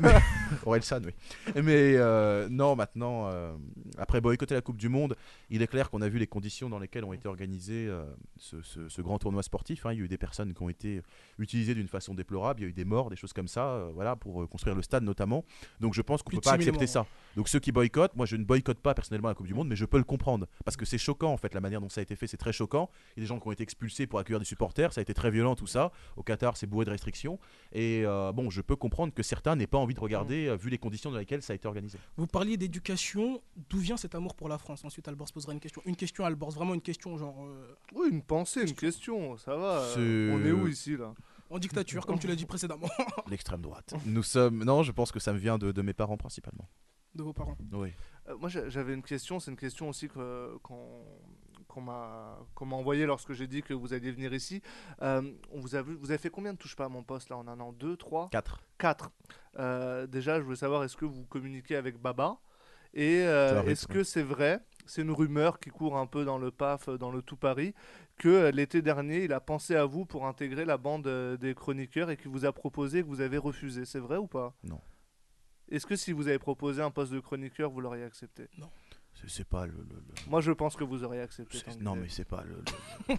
Mais- Aurel San, oui. Mais euh, non, maintenant, euh, après boycotter la Coupe du Monde, il est clair qu'on a vu les conditions dans lesquelles ont été organisés euh, ce, ce- ce grand tournoi sportif. hein. Il y a eu des personnes qui ont été utilisées d'une façon déplorable, il y a eu des morts, des choses comme ça, euh, voilà, pour euh, construire le stade notamment. Donc je pense qu'on peut pas 6 000 accepter ça. Donc ceux qui boycottent, moi je ne boycotte pas personnellement la Coupe du Monde, mais je peux le comprendre. Parce que c'est choquant en fait, la manière dont ça a été fait, c'est très choquant. Il y a des gens qui ont été expulsés pour accueillir des supporters, ça a été très violent tout ça. Au Qatar, c'est bourré de restrictions. Et euh, bon, je peux comprendre que certains n'aient pas envie de regarder, euh, vu les conditions dans lesquelles ça a été organisé. Vous parliez d'éducation, d'où vient cet amour pour la France? Ensuite, Albor se posera une question. Une question, Albor, vraiment une question genre euh, Oui, une pensée, une question, ça va. On est où ici, là? En dictature, comme tu l'as dit précédemment, L'extrême droite. Nous sommes. Non, je pense que ça me vient de, de mes parents principalement. de vos parents. Oui. Euh, moi, j'a- j'avais une question. C'est une question aussi que- qu'on qu'on m'a qu'on m'a envoyée lorsque j'ai dit que vous alliez venir ici. Euh, on vous, a vu, vous avez fait combien de touches pas à mon poste là en un an? Deux, trois, 4. quatre. Euh, déjà, je voulais savoir est-ce que vous communiquez avec Baba? Et euh, est-ce que c'est vrai? C'est une rumeur qui court un peu dans le PAF, dans le tout Paris, que euh, l'été dernier, il a pensé à vous pour intégrer la bande euh, des chroniqueurs et qu'il vous a proposé et que vous avez refusé. C'est vrai ou pas? Non. Est-ce que si vous avez proposé un poste de chroniqueur, vous l'auriez accepté? C'est- C'est pas le. le- le- Moi, je pense que vous auriez accepté. Non, mais c'est pas le. le-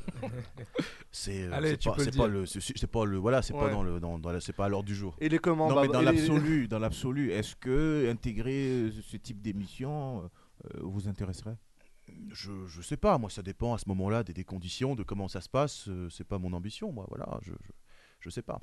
c'est. euh, Allez, c'est tu pas, peux le c'est pas le. c'est- pas le. Voilà, c'est pas Ouais. dans le. Dans, dans c'est pas à l'ordre du jour. Il est comment Non, mais Baba dans l'absolu, dans l'absolu, est-ce que intégrer ce type d'émission euh, vous intéresserait? Je, sais pas, moi ça dépend à ce moment-là des, des conditions, de comment ça se passe. euh, c'est pas mon ambition, moi. Voilà, je, je, je sais pas.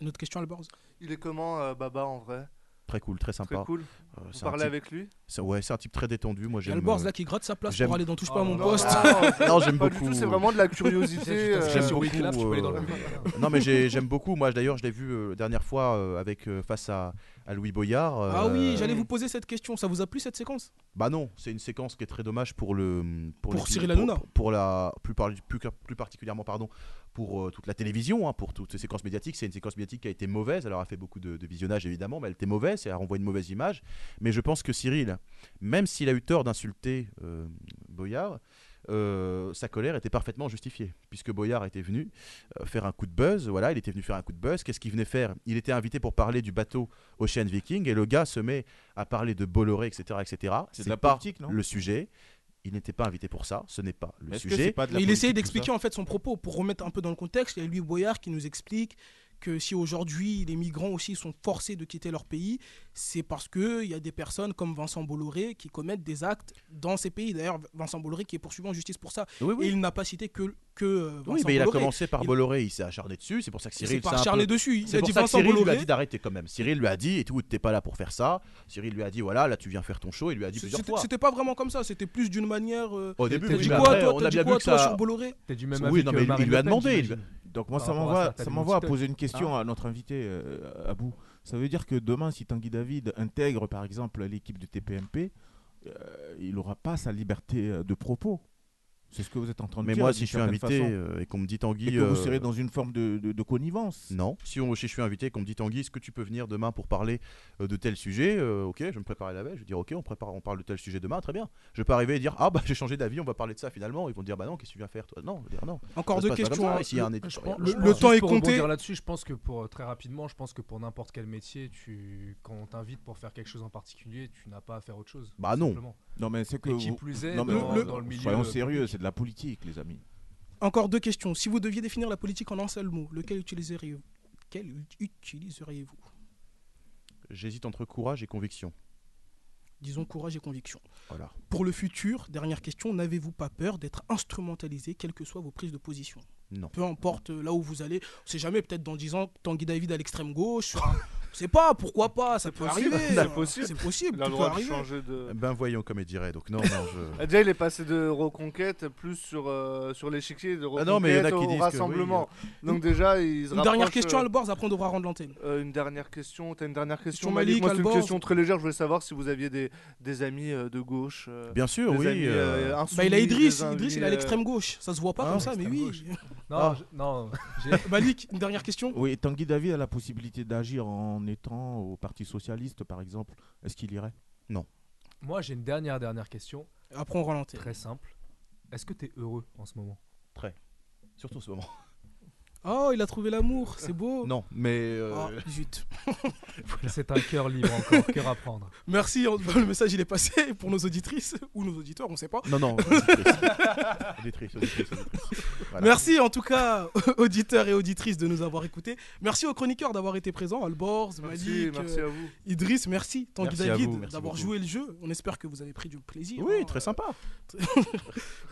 Une autre question, Albor Il est comment, euh, Baba, en vrai? Très cool, très Très sympa. cool. Euh, Vous c'est un parlez type- avec lui? c'est- Ouais, c'est un type très détendu. Moi Il y a j'aime. Albor euh, là qui gratte sa place j'aime- pour aller dans Touche pas à Oh mon non, poste. Ah, Non, j'aime pas du beaucoup. tout, c'est vraiment de la curiosité. Euh, J'aime beaucoup, Wikilab, tu peux aller dans le euh, public. Non, mais j'ai- j'aime beaucoup. Moi d'ailleurs, je l'ai vu euh, la dernière fois euh, avec euh, face à, à Louis Boyard. Ah oui, euh, j'allais vous poser cette question. Ça vous a plu cette séquence? Bah non, c'est une séquence qui est très dommage pour le Pour Cyril Hanouna. pour, pour la plus, par- plus, plus particulièrement pardon pour euh, toute la télévision, hein, pour toutes ces séquences médiatiques. C'est une séquence médiatique qui a été mauvaise. Elle aura fait beaucoup de, de visionnage évidemment, mais elle était mauvaise et elle renvoie une mauvaise image. Mais je pense que Cyril, même s'il a eu tort d'insulter euh, Boyard. Euh, sa colère était parfaitement justifiée puisque Boyard était venu euh, faire un coup de buzz. Voilà, il était venu faire un coup de buzz. Qu'est-ce qu'il venait faire? Il était invité pour parler du bateau Ocean Viking et le gars se met à parler de Bolloré, etc., etc. C'est de la pas politique, non? le sujet. Il n'était pas invité pour ça. Ce n'est pas le sujet. pas il essayait d'expliquer en fait son propos pour remettre un peu dans le contexte. Il y a Louis Boyard qui nous explique que si aujourd'hui les migrants aussi sont forcés de quitter leur pays, c'est parce qu'il y a des personnes comme Vincent Bolloré qui commettent des actes dans ces pays. D'ailleurs, Vincent Bolloré qui est poursuivi en justice pour ça. Oui, oui. Et il n'a pas cité que, que euh, Vincent Oui, mais il a Bolloré. commencé par Il- Bolloré, il s'est acharné dessus, c'est pour ça que Il s'est Cyril s'est acharné peu- dessus. Il C'est a pour dit ça que Vincent Cyril lui a Bolloré. dit d'arrêter quand même. Cyril lui a dit, et tout, t'es pas là pour faire ça. Cyril lui a dit, voilà, là tu viens faire ton show, il lui a dit plusieurs C'était fois. c'était pas vraiment comme ça, c'était plus d'une manière. euh, Au début, T'as T'as dit quoi, toi on T'as a dit bien quoi, vu que ça. sur Bolloré? T'es du même Oui, non, mais il- il lui a demandé. Donc moi, ça à m'envoie, à poser une question à notre invité, euh, Abou. Ça veut dire que demain, si Tanguy David intègre, par exemple, l'équipe de TPMP, euh, il n'aura pas sa liberté euh, de propos. C'est ce que vous êtes en train de Mais dire. moi, d'une si je suis invité façon. euh, et qu'on me dit Tanguy. et que vous euh, serez dans une forme de, de- de connivence. Non, si, on, si je suis invité et qu'on me dit Tanguy, est-ce que tu peux venir demain pour parler euh, de tel sujet Euh, Ok, je vais me préparer la veille, je vais dire ok, on, prépare, on parle de tel sujet demain, très bien. Je vais pas arriver et dire ah bah j'ai changé d'avis, on va parler de ça finalement. Ils vont dire bah non, qu'est-ce que tu viens faire toi? Non, je vais dire non. Encore Ça deux questions. hein. un Le- éditeur, Je pense- Le- je le pense temps est pour compté. là-dessus, je pense que pour très rapidement, je pense que pour n'importe quel métier, tu quand on t'invite pour faire quelque chose en particulier, tu n'as pas à faire autre chose. Bah non. simplement. Non, mais c'est que. Et qui vous- plus est, Non, mais dans, le- dans le milieu. Soyons sérieux, c'est de la politique, les amis. Encore deux questions. Si vous deviez définir la politique en un seul mot, lequel utiliseriez-vous? Quel utiliseriez-vous? J'hésite entre courage et conviction. Disons courage et conviction. Voilà. Pour le futur, dernière question, n'avez-vous pas peur d'être instrumentalisé, quelles que soient vos prises de position? Non. Peu importe euh, là où vous allez. On sait jamais, peut-être dans 10 ans, Tanguy David à l'extrême gauche. sur un- Sait pas, pourquoi pas, ça peut possible, arriver. c'est possible. C'est possible, Il a le droit de arriver. changer de. Ben voyons comme il dirait. Donc non, non, je. Ah, Déjà, il est passé de reconquête plus sur, euh, sur l'échiquier de Ah non, mais il y en a reconquête qui au disent que oui, rassemblement. Donc déjà, il se Une dernière question, euh, Albors, après on devra rendre l'antenne. euh, une dernière question. T'as une dernière question, Question Malik? Malik, Moi, c'est une question très légère. Je voulais savoir si vous aviez des, des amis euh, de gauche. euh, Bien sûr, oui. amis, Bah, il a Idriss, Idriss il est amis, à euh, l'extrême gauche. Ça se voit pas Ah, comme ça, mais oui. Non, non, Malik, une dernière question? Oui, Tanguy David a la possibilité d'agir en étant au Parti Socialiste, par exemple. Est-ce qu'il irait? Moi j'ai une dernière dernière question, Après on l'antenne. très simple. Est-ce que tu es heureux en ce moment? Surtout en ce moment. Oh, il a trouvé l'amour, c'est beau. Non, mais. euh, Ah, zut. C'est un cœur libre encore, cœur à prendre. Merci, le message il est passé pour nos auditrices ou nos auditeurs, on sait pas. Non, non. auditrice. Auditrice, auditrice, auditrice. Voilà. Merci en tout cas, auditeurs et auditrices, de nous avoir écoutés. Merci aux chroniqueurs d'avoir été présents, Albors, Merci, Malik, merci euh, à vous. Idriss, merci, Tanguy Merci à David, d'avoir joué le jeu. On espère que vous avez pris du plaisir. Oui, hein. très sympa.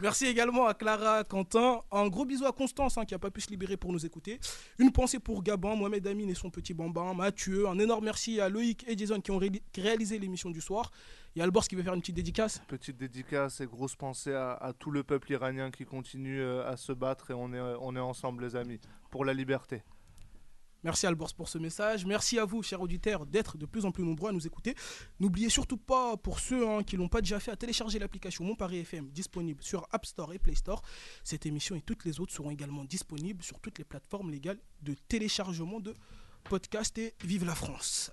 Merci également à Clara, Quentin. Un gros bisou à Constance hein, qui n'a pas pu se libérer pour nous écouter. Une pensée pour Gabin, Mohamed Amine et son petit bambin, Mathieu. Un énorme merci à Loïc et Jason qui ont réalisé l'émission du soir. Il y a Albors qui veut faire une petite dédicace. Petite dédicace et grosse pensée à, à tout le peuple iranien qui continue euh, à se battre et on est, on est ensemble les amis pour la liberté. Merci Albors pour ce message. Merci à vous, chers auditeurs, d'être de plus en plus nombreux à nous écouter. N'oubliez surtout pas, pour ceux hein, qui ne l'ont pas déjà fait, à télécharger l'application Mon Paris FM disponible sur App Store et Play Store. Cette émission et toutes les autres seront également disponibles sur toutes les plateformes légales de téléchargement de podcasts et vive la France.